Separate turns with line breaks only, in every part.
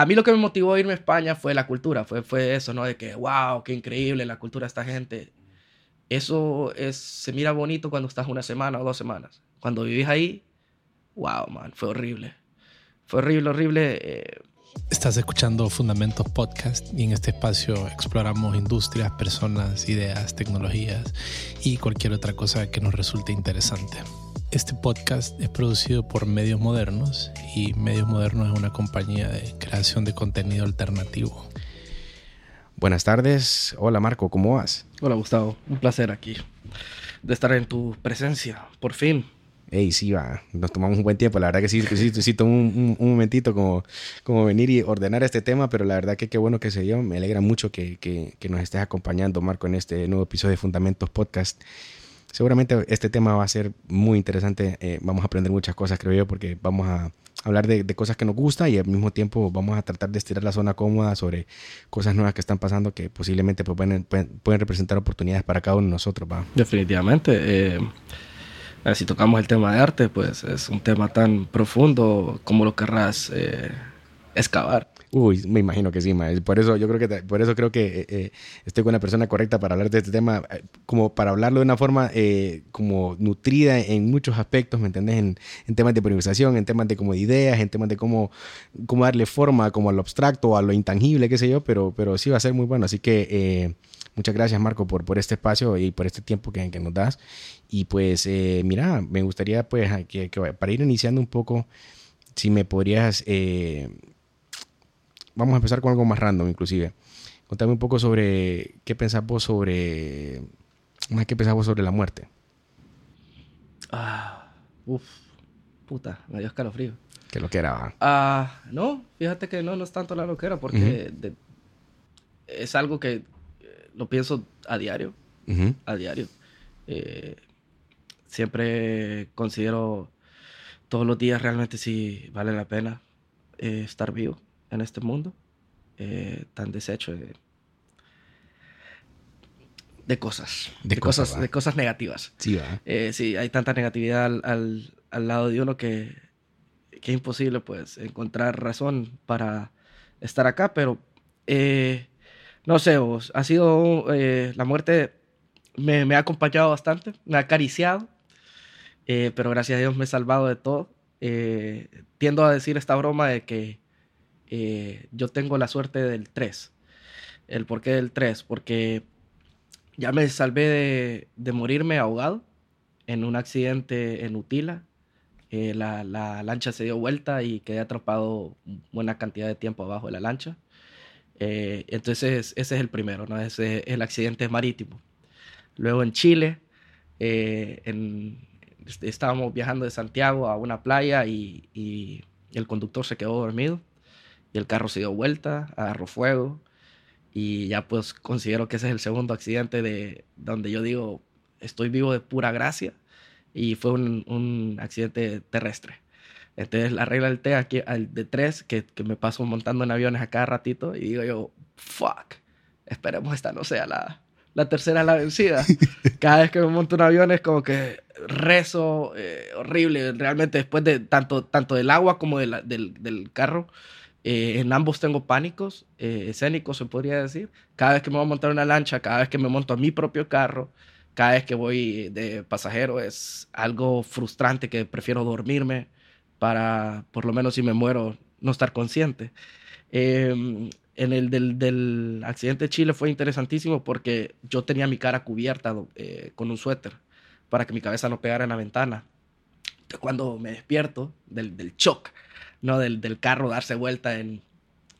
a mí lo que me motivó a irme a España fue la cultura, fue, fue eso, ¿no? De que, wow, qué increíble la cultura de esta gente. Eso es, se mira bonito cuando estás una semana o dos semanas. Cuando vivís ahí, wow, man, fue horrible. Fue horrible, horrible. Eh.
Estás escuchando Fundamentos Podcast y en este espacio exploramos industrias, personas, ideas, tecnologías y cualquier otra cosa que nos resulte interesante. Este podcast es producido por Medios Modernos y Medios Modernos es una compañía de creación de contenido alternativo.
Buenas tardes. Hola Marco, ¿cómo vas?
Hola Gustavo, un placer aquí de estar en tu presencia, por fin.
Ey, sí, va, nos tomamos un buen tiempo. La verdad que sí, sí, sí tomo un, un, momentito como, como venir y ordenar este tema, pero la verdad que qué bueno que se dio. Me alegra mucho que, que, que nos estés acompañando, Marco, en este nuevo episodio de Fundamentos Podcast. Seguramente este tema va a ser muy interesante. Eh, vamos a aprender muchas cosas, creo yo, porque vamos a hablar de, cosas que nos gustan y al mismo tiempo vamos a tratar de estirar la zona cómoda sobre cosas nuevas que están pasando que posiblemente pues, pueden, pueden, representar oportunidades para cada uno de nosotros. ¿va?
Definitivamente. Eh, si tocamos el tema de arte, pues es un tema tan profundo como lo querrás eh, excavar.
Uy, me imagino que sí, ma. Por eso yo creo que por eso creo que eh, eh, estoy con la persona correcta para hablar de este tema, eh, como para hablarlo de una forma como nutrida en muchos aspectos, ¿me entendés? En, temas de improvisación, en temas de como de ideas, en temas de cómo, cómo darle forma como a lo abstracto, a lo intangible, qué sé yo, pero, pero sí va a ser muy bueno. Así que muchas gracias, Marco, por, por este espacio y por este tiempo que, que nos das. Y pues, mira, me gustaría pues que, para ir iniciando un poco, si me podrías vamos a empezar con algo más random inclusive. Contame un poco sobre qué pensás vos sobre... ¿Qué pensás vos sobre la muerte?
Ah, uf, puta, me dio escalofrío.
¿Qué lo que era?
Ah, no, fíjate que no, no es tanto la loquera porque es algo que eh, lo pienso a diario, a diario. Eh, siempre considero todos los días realmente si vale la pena eh, estar vivo en este mundo eh, tan deshecho de, cosas, de, cosas, de cosas negativas.
Sí,
eh, sí, hay tanta negatividad al, al, lado de uno que, que, es imposible pues encontrar razón para estar acá, pero eh, no sé, vos, ha sido la muerte me, me, ha acompañado bastante, me ha acariciado, pero gracias a Dios me he salvado de todo. tiendo a decir esta broma de que eh, yo tengo la suerte del 3. ¿El por qué del 3? Porque ya me salvé de, morirme ahogado en un accidente en Utila. Eh, la, lancha se dio vuelta y quedé atrapado buena cantidad de tiempo abajo de la lancha. Eh, entonces ese es el primero, ¿no? Ese es el accidente marítimo. Luego en Chile, estábamos viajando de Santiago a una playa y el conductor se quedó dormido y el carro se dio vuelta, agarró fuego y ya pues considero que ese es el segundo accidente de donde yo digo estoy vivo de pura gracia y fue un, un accidente terrestre. Entonces la regla del T aquí de tres que, que, me paso montando en aviones a cada ratito y digo yo, fuck, esperemos esta no sea la, la tercera la vencida. Cada vez que me monto un avión es como que rezo eh, horrible. Realmente después de tanto, tanto del agua como de del, del carro, eh, en ambos tengo pánicos eh, escénicos, se podría decir. Cada vez que me voy a montar una lancha, cada vez que me monto a mi propio carro, cada vez que voy de pasajero, es algo frustrante que prefiero dormirme para, por lo menos si me muero, no estar consciente. Em, en el del, accidente de Chile fue interesantísimo porque yo tenía mi cara cubierta eh, con un suéter para que mi cabeza no pegara en la ventana. cuando me despierto del, del shock, ¿no? Del, del carro darse vuelta en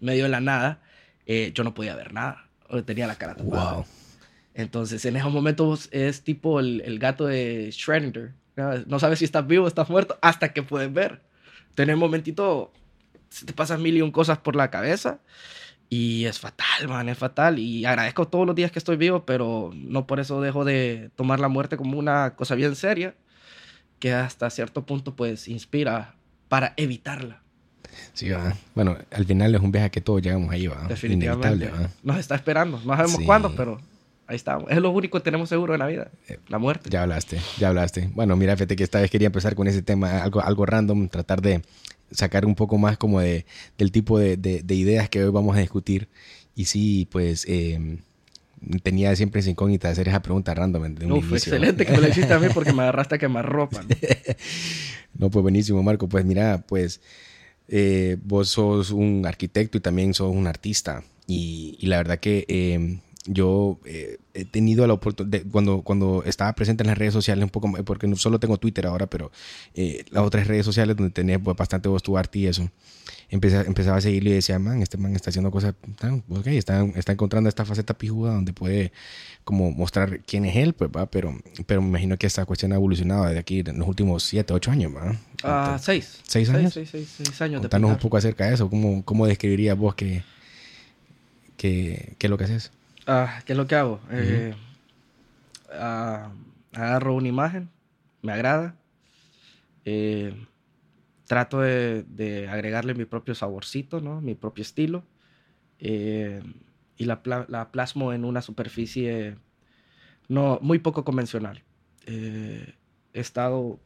medio de la nada, eh, yo no podía ver nada. Tenía la cara tapada. Wow. Entonces, en esos momentos es tipo el, el gato de Schrödinger. ¿no? sabes si estás vivo o estás muerto hasta que puedes ver. Tener un momentito, se te pasan mil y un cosas por la cabeza. Y es fatal, man, es fatal. Y agradezco todos los días que estoy vivo, pero no por eso dejo de tomar la muerte como una cosa bien seria, que hasta cierto punto pues inspira para evitarla.
Sí, Bueno, al final es un viaje que todos llegamos ahí, va.
Inevitable, Nos está esperando. No sabemos cuándo, pero ahí estamos. Es lo único que tenemos seguro en la vida, eh, la muerte.
Ya hablaste, ya hablaste. Bueno, mira, fíjate que esta vez quería empezar con ese tema, algo, algo random, tratar de sacar un poco más como de, del tipo de, de, ideas que hoy vamos a discutir. Y sí, pues em, tenía siempre esa incógnita de hacer esa pregunta random.
De un excelente que me lo hiciste a mí porque me agarraste a quemar ropa.
¿no? pues buenísimo, Marco. Pues mira, pues eh, vos sos un arquitecto y también sos un artista. Y, y la verdad que em, yo eh, he tenido la oportunidad, cuando, cuando estaba presente en las redes sociales, un poco, porque no solo tengo Twitter ahora, pero eh, las otras redes sociales donde tenía pues, bastante voz tu arte y eso, empecé, empezaba a seguirle y decía, man, este man está haciendo cosas, ok, está, está encontrando esta faceta pijuda donde puede como mostrar quién es él, pues, ¿va? Pero, pero me imagino que esta cuestión ha evolucionado desde aquí en los últimos siete, ocho años, ¿va?
Ah, seis.
¿Seis años?
Seis, seis, seis, años.
Contanos un poco acerca de eso, ¿cómo, cómo describirías vos que, que, que es lo que haces?
Ah, ¿Qué es lo que hago? Eh, ah, agarro una imagen, me agrada, eh, trato de, agregarle mi propio saborcito, ¿no? mi propio estilo, eh, y la, plasmo en una superficie no, muy poco convencional. he estado,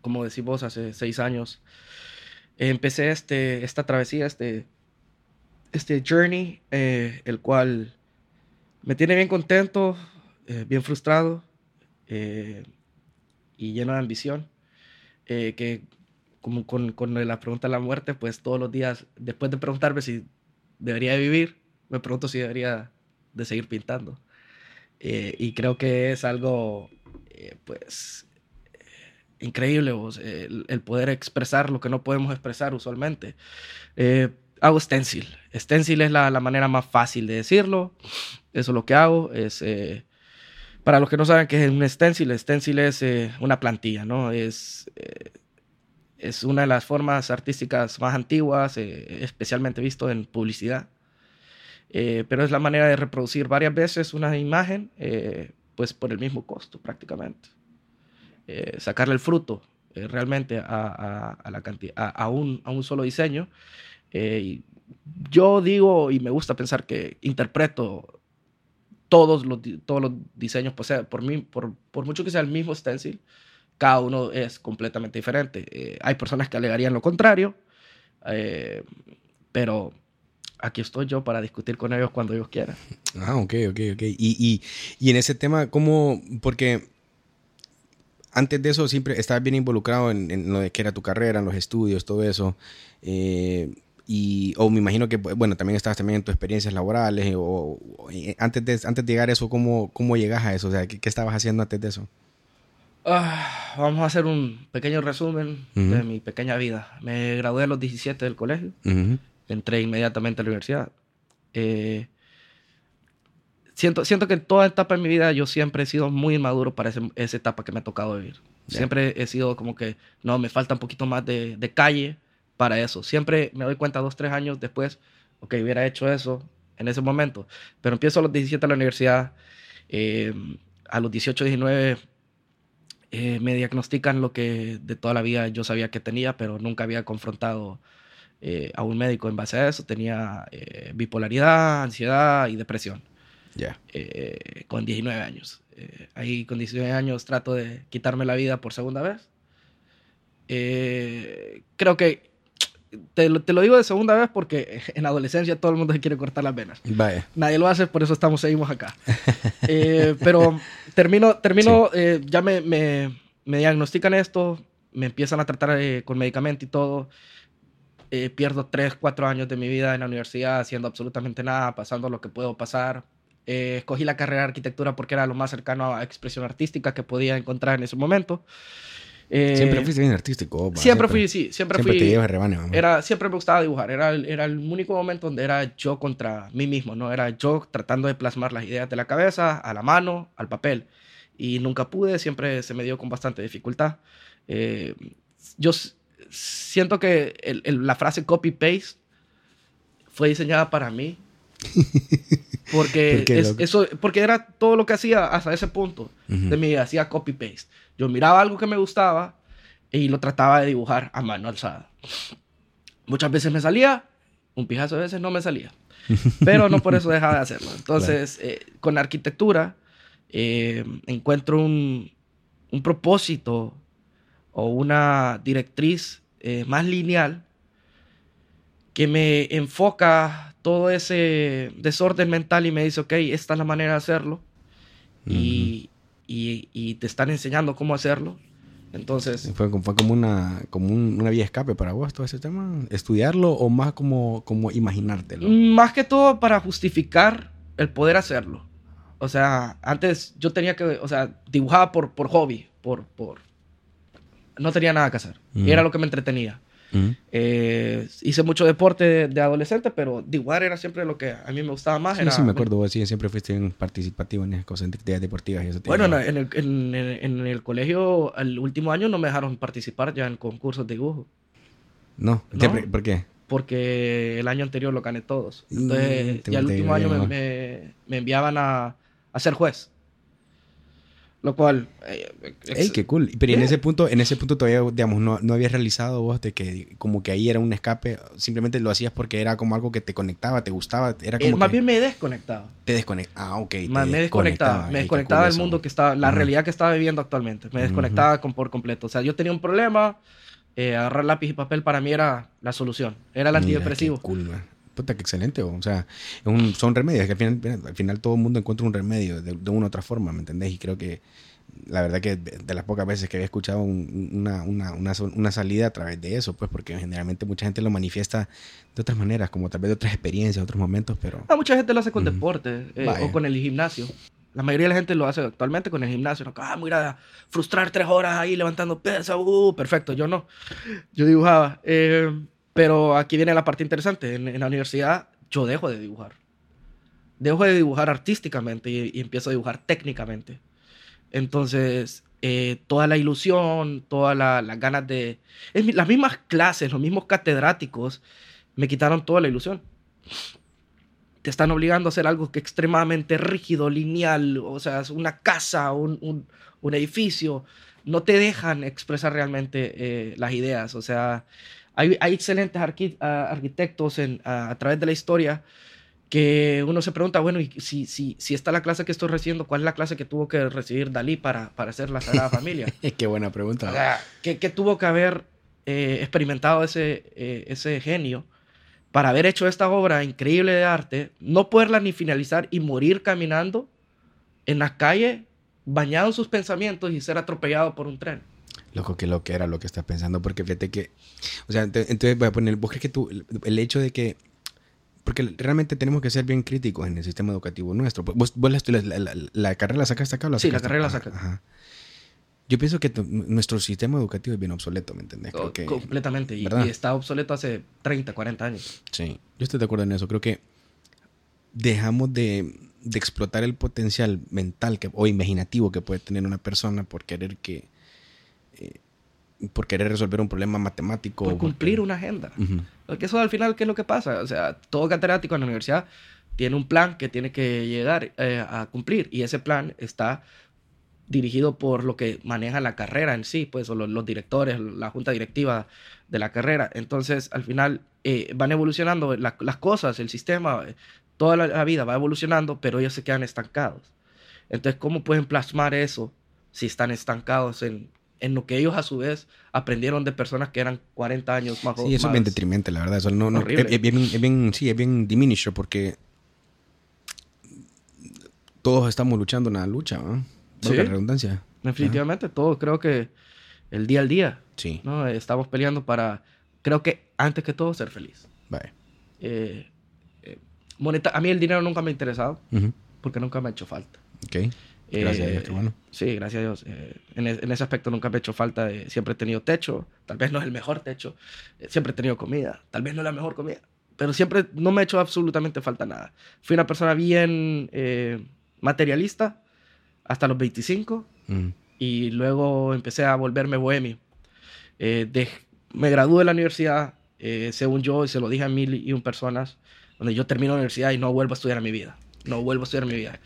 como decís vos, hace seis años, empecé este, esta travesía, este, este journey, el cual me tiene bien contento, eh, bien frustrado eh, y lleno de ambición. Eh, que como con, con, la pregunta de la muerte, pues todos los días, después de preguntarme si debería de vivir, me pregunto si debería de seguir pintando. y creo que es algo, pues, increíble, el, el, poder expresar lo que no podemos expresar usualmente hago stencil. Stencil es la, manera más fácil de decirlo. Eso es lo que hago. Es, eh, para los que no saben qué es un stencil, stencil es eh, una plantilla, ¿no? Es, eh, es una de las formas artísticas más antiguas, especialmente visto en publicidad. pero es la manera de reproducir varias veces una imagen, pues por el mismo costo prácticamente. sacarle el fruto realmente a, a, la a, un, a un solo diseño eh, yo digo y me gusta pensar que interpreto todos los, todos los diseños, pues, por, mí, por, por mucho que sea el mismo stencil, cada uno es completamente diferente. Eh, hay personas que alegarían lo contrario, eh, pero aquí estoy yo para discutir con ellos cuando ellos quieran.
Ah, ok, ok, ok. Y, y, y en ese tema, ¿cómo? Porque antes de eso siempre estabas bien involucrado en, en, lo de que era tu carrera, en los estudios, todo eso. Eh, y, o me imagino que, bueno, también estabas también en tus experiencias laborales, o, antes, de, antes de llegar a eso, ¿cómo, cómo llegas a eso? O sea, ¿qué, qué estabas haciendo antes de eso?
Ah, vamos a hacer un pequeño resumen de mi pequeña vida. Me gradué a los 17 del colegio, entré inmediatamente a la universidad. Eh, siento, siento que en toda etapa de mi vida yo siempre he sido muy inmaduro para esa etapa que me ha tocado vivir. Siempre he sido como que, no, me falta un poquito más de, de calle para eso. Siempre me doy cuenta dos, tres años después, ok, hubiera hecho eso en ese momento. Pero empiezo a los 17 a la universidad, eh, a los 18, 19 eh, me diagnostican lo que de toda la vida yo sabía que tenía, pero nunca había confrontado eh, a un médico en base a eso. Tenía bipolaridad, ansiedad y depresión.
Ya.
con 19 años. ahí con 19 años trato de quitarme la vida por segunda vez. creo que te, te, lo digo de segunda vez porque en adolescencia todo el mundo se quiere cortar las venas.
Vaya.
Nadie lo hace, por eso estamos, seguimos acá. Eh, pero termino, termino eh, ya me, me, me, diagnostican esto, me empiezan a tratar eh, con medicamento y todo. pierdo tres, cuatro años de mi vida en la universidad haciendo absolutamente nada, pasando lo que puedo pasar. escogí la carrera de arquitectura porque era lo más cercano a expresión artística que podía encontrar en ese momento.
Eh, siempre fuiste bien artístico.
siempre, fui, sí, siempre, fui. Te era, siempre me gustaba dibujar. Era, era el único momento donde era yo contra mí mismo, ¿no? Era yo tratando de plasmar las ideas de la cabeza a la mano, al papel. Y nunca pude, siempre se me dio con bastante dificultad. Eh, yo siento que el, la frase copy-paste fue diseñada para mí. Porque, eso, porque era todo lo que hacía hasta ese punto de mi vida, hacía copy-paste. Yo miraba algo que me gustaba y lo trataba de dibujar a mano alzada. Muchas veces me salía, un pijazo de veces no me salía. Pero no por eso dejaba de hacerlo. Entonces, eh, con arquitectura eh, encuentro un, un, propósito o una directriz eh, más lineal que me enfoca todo ese desorden mental y me dice, ok, esta es la manera de hacerlo. y, y, y, te están enseñando cómo hacerlo. Entonces...
¿Fue, fue como, una, como una vía escape para vos todo ese tema? ¿Estudiarlo o más como, como imaginártelo?
Más que todo para justificar el poder hacerlo. O sea, antes yo tenía que, o sea, dibujaba por, por hobby, por, por... No tenía nada que hacer. Y era lo que me entretenía. Eh, hice mucho deporte de, adolescente, pero dibujar era siempre lo que a mí me gustaba más.
Sí,
era,
sí me acuerdo, vos sí, siempre fuiste participativo en esas cosas, en actividades deportivas y eso.
Bueno, en el, en, en el, colegio, el último año no me dejaron participar ya en concursos de dibujo.
No, ¿No? ¿por qué?
Porque el año anterior lo gané todos. Entonces, ya el último año me, me, me, enviaban a, a ser juez. Lo cual...
Eh, ¡Ey, qué cool! Pero en ese punto, en ese punto todavía, digamos, no, no habías realizado vos de que como que ahí era un escape, simplemente lo hacías porque era como algo que te conectaba, te gustaba, era como
eh, Más bien me desconectaba.
Te desconectaba, ah, ok.
Más me desconectaba, me desconectaba del mundo que estaba, la realidad que estaba viviendo actualmente, me desconectaba con, por completo. O sea, yo tenía un problema, eh, agarrar lápiz y papel para mí era la solución, era el antidepresivo.
Cool. Puta, qué excelente. O sea, un, son remedios. Que al final, al final todo el mundo encuentra un remedio de, de, una u otra forma, ¿me entendés? Y creo que la verdad que de, las pocas veces que había escuchado una, una, una, una, salida a través de eso, pues porque generalmente mucha gente lo manifiesta de otras maneras, como tal vez de otras experiencias, otros momentos, pero...
Ah, mucha gente lo hace con deporte eh, o con el gimnasio. La mayoría de la gente lo hace actualmente con el gimnasio. ¿no? Ah, voy a frustrar tres horas ahí levantando peso. Uh, perfecto, yo no. Yo dibujaba. Eh, pero aquí viene la parte interesante. En, la universidad yo dejo de dibujar. Dejo de dibujar artísticamente y, empiezo a dibujar técnicamente. Entonces, eh, toda la ilusión, todas las ganas de... las mismas clases, los mismos catedráticos me quitaron toda la ilusión. Te están obligando a hacer algo que es extremadamente rígido, lineal, o sea, es una casa, un, un, edificio. No te dejan expresar realmente eh, las ideas. O sea, hay, excelentes arquitectos a, través de la historia que uno se pregunta, bueno, y si, si, si está la clase que estoy recibiendo, ¿cuál es la clase que tuvo que recibir Dalí para, para hacer la Sagrada Familia?
Qué buena pregunta.
¿qué, tuvo que haber eh, experimentado ese, eh, ese genio para haber hecho esta obra increíble de arte, no poderla ni finalizar y morir caminando en la calle, bañado en sus pensamientos y ser atropellado por un tren?
Loco, que lo que era lo que estás pensando, porque fíjate que, o sea, entonces voy a poner, vos crees que tú, el hecho de que, porque realmente tenemos que ser bien críticos en el sistema educativo nuestro. Vos, vos la, la, la, carrera la sacaste acá o la
Sí, la carrera la sacaste. Ajá.
Yo pienso que nuestro sistema educativo es bien obsoleto, ¿me entiendes?
Completamente. Y, está obsoleto hace 30, 40 años.
Sí, yo estoy de acuerdo en eso. Creo que dejamos de, de explotar el potencial mental que, o imaginativo que puede tener una persona por querer que eh, por querer resolver un problema matemático.
Por cumplir una agenda. Porque eso al final, ¿qué es lo que pasa? O sea, todo catedrático en la universidad tiene un plan que tiene que llegar eh, a cumplir y ese plan está dirigido por lo que maneja la carrera en sí, pues, o los, directores, la junta directiva de la carrera. Entonces, al final, eh, van evolucionando las cosas, el sistema, toda la, vida va evolucionando, pero ellos se quedan estancados. Entonces, ¿cómo pueden plasmar eso si están estancados en, en lo que ellos a su vez aprendieron de personas que eran 40 años más
jóvenes. Sí, eso es bien detrimente, la verdad. Eso no, no es, bien, es, bien, sí, es bien diminisher porque todos estamos luchando en la lucha, ¿no? Sí. redundancia.
Definitivamente, todos creo que el día al día.
Sí.
¿no? Estamos peleando para, creo que antes que todo, ser feliz.
Vale.
Eh, eh, a mí el dinero nunca me ha interesado porque nunca me ha hecho falta.
Ok. Gracias a Dios, qué bueno.
Sí, gracias a Dios. Eh, en, en, ese aspecto nunca me he hecho falta. siempre he tenido techo. Tal vez no es el mejor techo. Eh, siempre he tenido comida. Tal vez no es la mejor comida. Pero siempre no me ha hecho absolutamente falta nada. Fui una persona bien eh, materialista hasta los 25. Mm. Y luego empecé a volverme bohemio. De, me gradué de la universidad, según yo, y se lo dije a mil y un personas, donde yo termino la universidad y no vuelvo a estudiar en mi vida. No vuelvo a estudiar mi vida.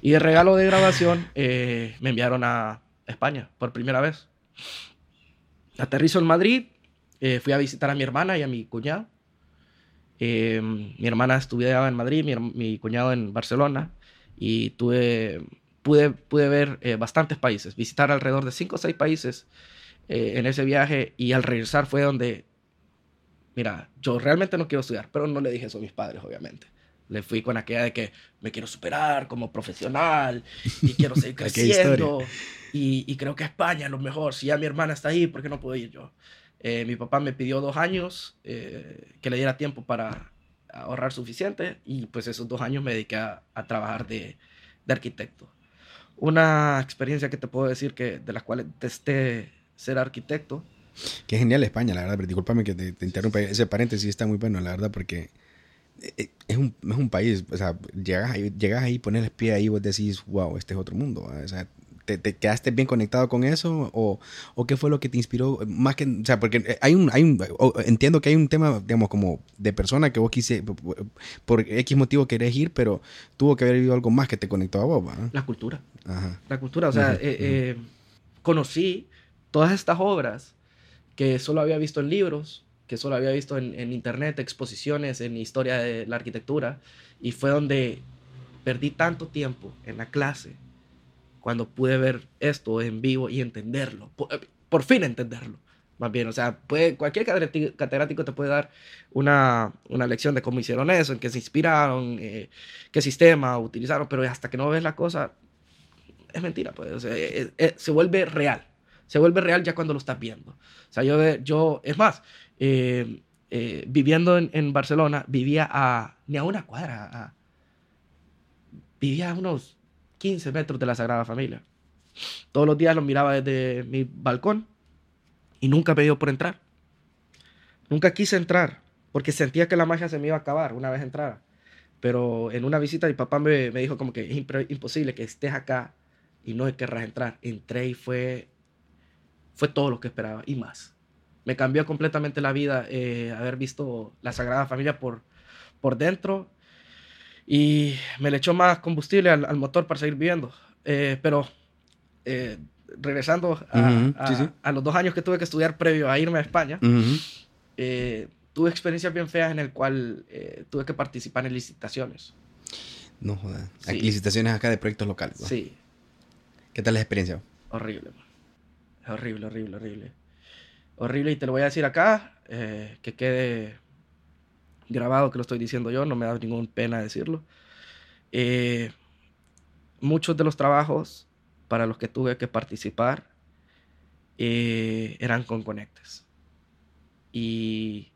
Y de regalo de grabación eh, me enviaron a España por primera vez. Aterrizo en Madrid, eh, fui a visitar a mi hermana y a mi cuñado. Eh, mi hermana estudiaba en Madrid, mi, cuñado en Barcelona y tuve, pude, pude ver bastantes países, visitar alrededor de cinco o seis países eh, en ese viaje y al regresar fue donde, mira, yo realmente no quiero estudiar, pero no le dije eso a mis padres, obviamente. Le fui con aquella de que me quiero superar como profesional y quiero seguir creciendo. y, y, creo que España es lo mejor. Si ya mi hermana está ahí, ¿por qué no puedo ir yo? Eh, mi papá me pidió dos años eh, que le diera tiempo para ahorrar suficiente y pues esos dos años me dediqué a, a trabajar de, de, arquitecto. Una experiencia que te puedo decir que de las cuales testé ser arquitecto.
Qué genial España, la verdad, pero discúlpame que te, te interrumpa. Ese paréntesis está muy bueno, la verdad, porque es un, es un país, o sea, llegas ahí, llegas ahí, pones el pie ahí y vos decís, wow, este es otro mundo. O sea, ¿te, ¿te, quedaste bien conectado con eso? ¿O, ¿O, qué fue lo que te inspiró? Más que, o sea, porque hay un, hay un, entiendo que hay un tema, digamos, como de persona que vos quise, por X motivo querés ir, pero tuvo que haber habido algo más que te conectó a vos, ¿verdad?
La cultura. Ajá. La cultura, o sea, eh, eh, conocí todas estas obras que solo había visto en libros, que solo había visto en, en, internet, exposiciones en historia de la arquitectura, y fue donde perdí tanto tiempo en la clase cuando pude ver esto en vivo y entenderlo, por, por fin entenderlo, más bien, o sea, puede, cualquier catedrático te puede dar una, una, lección de cómo hicieron eso, en qué se inspiraron, eh, qué sistema utilizaron, pero hasta que no ves la cosa, es mentira, pues, o sea, eh, eh, se vuelve real, se vuelve real ya cuando lo estás viendo. O sea, yo, yo es más, eh, eh, viviendo en, Barcelona, vivía a, ni a una cuadra, vivía a unos 15 metros de la Sagrada Familia. Todos los días lo miraba desde mi balcón y nunca dio por entrar. Nunca quise entrar porque sentía que la magia se me iba a acabar una vez entrara. Pero en una visita mi papá me, me dijo como que es imposible que estés acá y no querrás entrar. Entré y fue, fue todo lo que esperaba y más. Me cambió completamente la vida eh, haber visto la Sagrada Familia por, por dentro y me le echó más combustible al, al motor para seguir viviendo. Eh, pero eh, regresando a, uh -huh. a, sí, sí. a, los dos años que tuve que estudiar previo a irme a España, uh -huh. tuve experiencias bien feas en el cual tuve que participar en licitaciones.
No jodas. Sí. Licitaciones acá de proyectos locales. ¿no?
Sí.
¿Qué tal la experiencia?
Horrible. Horrible, horrible, horrible horrible y te lo voy a decir acá, eh, que quede grabado que lo estoy diciendo yo, no me da ninguna pena decirlo. Eh, muchos de los trabajos para los que tuve que participar eh, eran con conectes. Y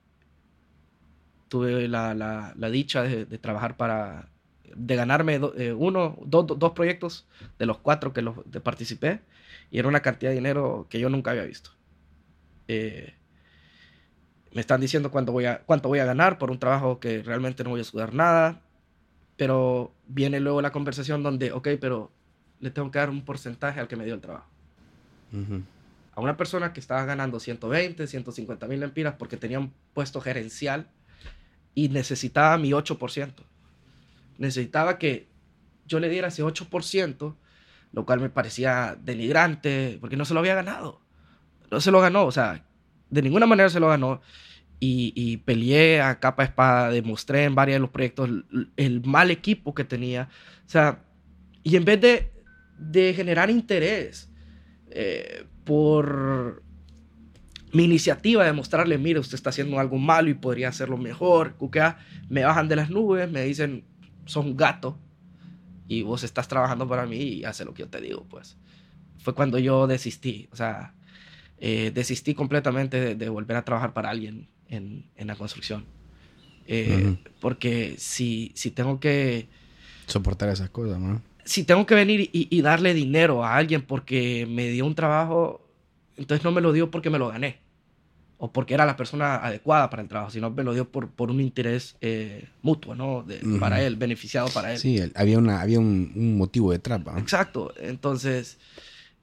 tuve la, la, la dicha de, de, trabajar para, de ganarme do, eh, uno, do, do, dos proyectos de los cuatro que los, de participé, y era una cantidad de dinero que yo nunca había visto. Eh, me están diciendo cuánto voy, a, cuánto voy a ganar por un trabajo que realmente no voy a sudar nada, pero viene luego la conversación donde, ok, pero le tengo que dar un porcentaje al que me dio el trabajo. Uh -huh. A una persona que estaba ganando 120, 150 mil lempiras porque tenía un puesto gerencial y necesitaba mi 8%. Necesitaba que yo le diera ese 8%, lo cual me parecía denigrante porque no se lo había ganado no se lo ganó, o sea, de ninguna manera se lo ganó. Y, y, peleé a capa espada, demostré en varios de los proyectos el, mal equipo que tenía. O sea, y en vez de, de generar interés eh, por mi iniciativa de mostrarle, mire, usted está haciendo algo malo y podría hacerlo mejor, cuquea, me bajan de las nubes, me dicen, son gato y vos estás trabajando para mí y hace lo que yo te digo, pues. Fue cuando yo desistí, o sea, eh, desistí completamente de, de, volver a trabajar para alguien en, en la construcción. Eh, uh -huh. Porque si, si tengo que...
Soportar esas cosas, ¿no?
Si tengo que venir y, y, darle dinero a alguien porque me dio un trabajo, entonces no me lo dio porque me lo gané. O porque era la persona adecuada para el trabajo, sino me lo dio por, por un interés eh, mutuo, ¿no? De, uh -huh. Para él, beneficiado para él.
Sí, había, una, había un, un motivo detrás, ¿no?
Exacto. Entonces,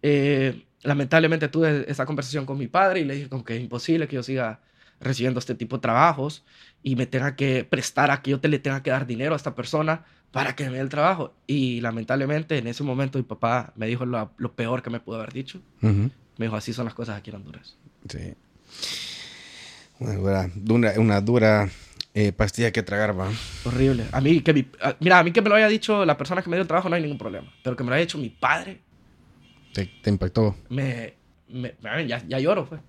eh, lamentablemente tuve esa conversación con mi padre y le dije como que es imposible que yo siga recibiendo este tipo de trabajos y me tenga que prestar a que yo te le tenga que dar dinero a esta persona para que me dé el trabajo. Y lamentablemente en ese momento mi papá me dijo lo, lo peor que me pudo haber dicho. Uh -huh. Me dijo, así son las cosas aquí en Honduras.
Sí. Una dura, dura, una dura eh, pastilla que tragar, va.
Horrible. A mí, que mi, a, mira, a mí que me lo haya dicho la persona que me dio el trabajo no hay ningún problema. Pero que me lo haya dicho mi padre,
te, te impactó.
Me, me- ya, ya lloro, pues.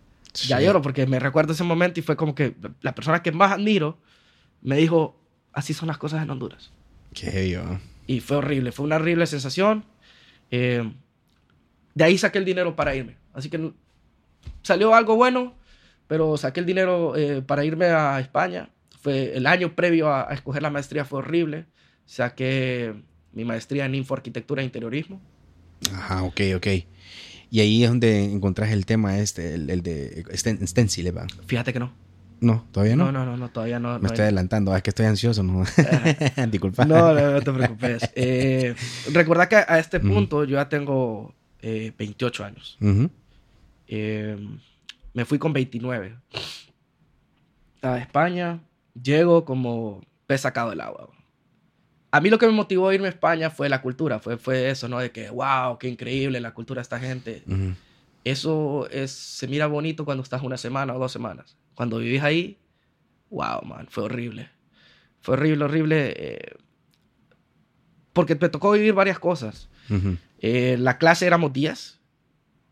Ya lloro porque me recuerdo ese momento y fue como que la persona que más admiro me dijo, así son las cosas en Honduras.
Qué ¿no?
Y fue horrible, fue una horrible sensación. Eh, de ahí saqué el dinero para irme. Así que salió algo bueno, pero saqué el dinero eh, para irme a España. Fue el año previo a, a escoger la maestría fue horrible. Saqué mi maestría en Info Arquitectura e Interiorismo.
Ajá, ok, ok. Y ahí es donde encontrás el tema este, el, el de Sten- Stencil, ¿va?
Fíjate que no.
No, todavía no.
No, no, no, todavía no.
Me
no
estoy adelantando, ah, es que estoy ansioso, ¿no? Disculpa.
No, no, no te preocupes. Eh, recuerda que a este punto yo ya tengo eh, 28 años.
Ujú.
Eh, me fui con 29 a España. Llego como pez sacado del agua. A mí lo que me motivó a irme a España fue la cultura. Fue, fue eso, ¿no? De que, wow, qué increíble la cultura de esta gente. Eso es, se mira bonito cuando estás una semana o dos semanas. Cuando vivís ahí, wow, man, fue horrible. Fue horrible, horrible. eh, porque me tocó vivir varias cosas. Eh, la clase éramos 10.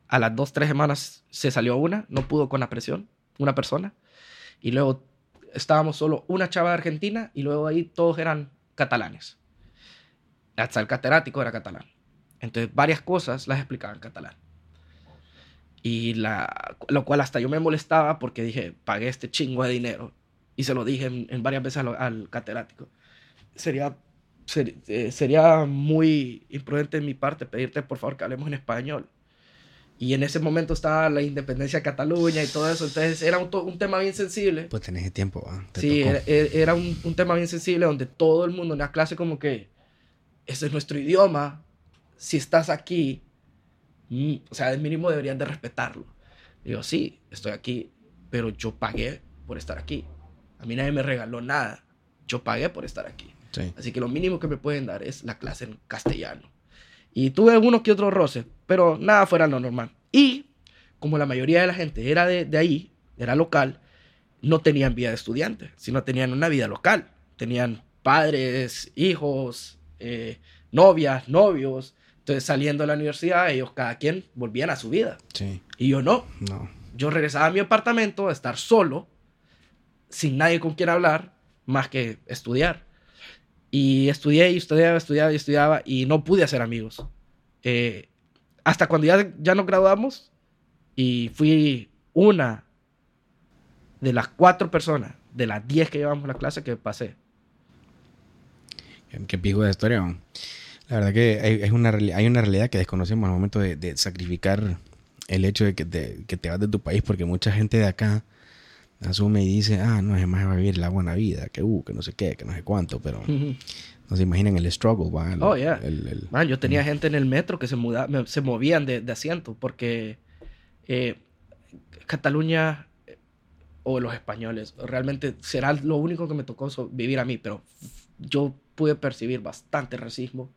A las dos, tres semanas se salió una. No pudo con la presión. Una persona. Y luego estábamos solo una chava de Argentina y luego ahí todos eran catalanes. Hasta el catedrático era catalán. Entonces varias cosas las explicaba en catalán. Y la, lo cual hasta yo me molestaba porque dije, pagué este chingo de dinero. Y se lo dije en, varias veces al, al catedrático. Sería, ser- eh, sería muy imprudente de mi parte pedirte por favor que hablemos en español. Y en ese momento estaba la independencia de Cataluña y todo eso. Entonces era un, un tema bien sensible.
Pues tenés el tiempo, ¿va? Te
Sí,
tocó.
era, era- era un, un tema bien sensible donde todo el mundo en la clase como que, ese es nuestro idioma, si estás aquí, mm, o sea, el mínimo deberían de respetarlo. Digo, sí, estoy aquí, pero yo pagué por estar aquí. A mí nadie me regaló nada, yo pagué por estar aquí.
Sí.
Así que lo mínimo que me pueden dar es la clase en castellano. Y tuve uno que otro roce, pero nada fuera lo normal. Y como la mayoría de la gente era de, de ahí, era local, no tenían vida de estudiante, sino tenían una vida local. Tenían padres, hijos, eh, novias, novios. Entonces saliendo de la universidad, ellos cada quien volvían a su vida.
Sí.
Y yo no.
No.
Yo regresaba a mi apartamento a estar solo, sin nadie con quien hablar, más que estudiar. Y estudié y estudiaba, estudiaba y estudiaba y no pude hacer amigos. Eh, hasta cuando ya, ya nos graduamos y fui una de las cuatro personas, de las diez que llevamos la clase que pasé.
Qué, pijo de historia, ¿no? La verdad que hay, una, hay una realidad que desconocemos al momento de, de sacrificar el hecho de que te, que te vas de tu país, porque mucha gente de acá asume y dice, ah, no, es más va a vivir la buena vida, que uh, que no sé qué, que no sé cuánto, pero no se imaginan el struggle, ¿va? El-
Oh, yeah.
el- el-
Man, yo tenía gente en el metro que se, muda, se movían de, de asiento porque eh, Cataluña eh, o los españoles realmente será lo único que me tocó vivir a mí, pero yo pude percibir bastante racismo.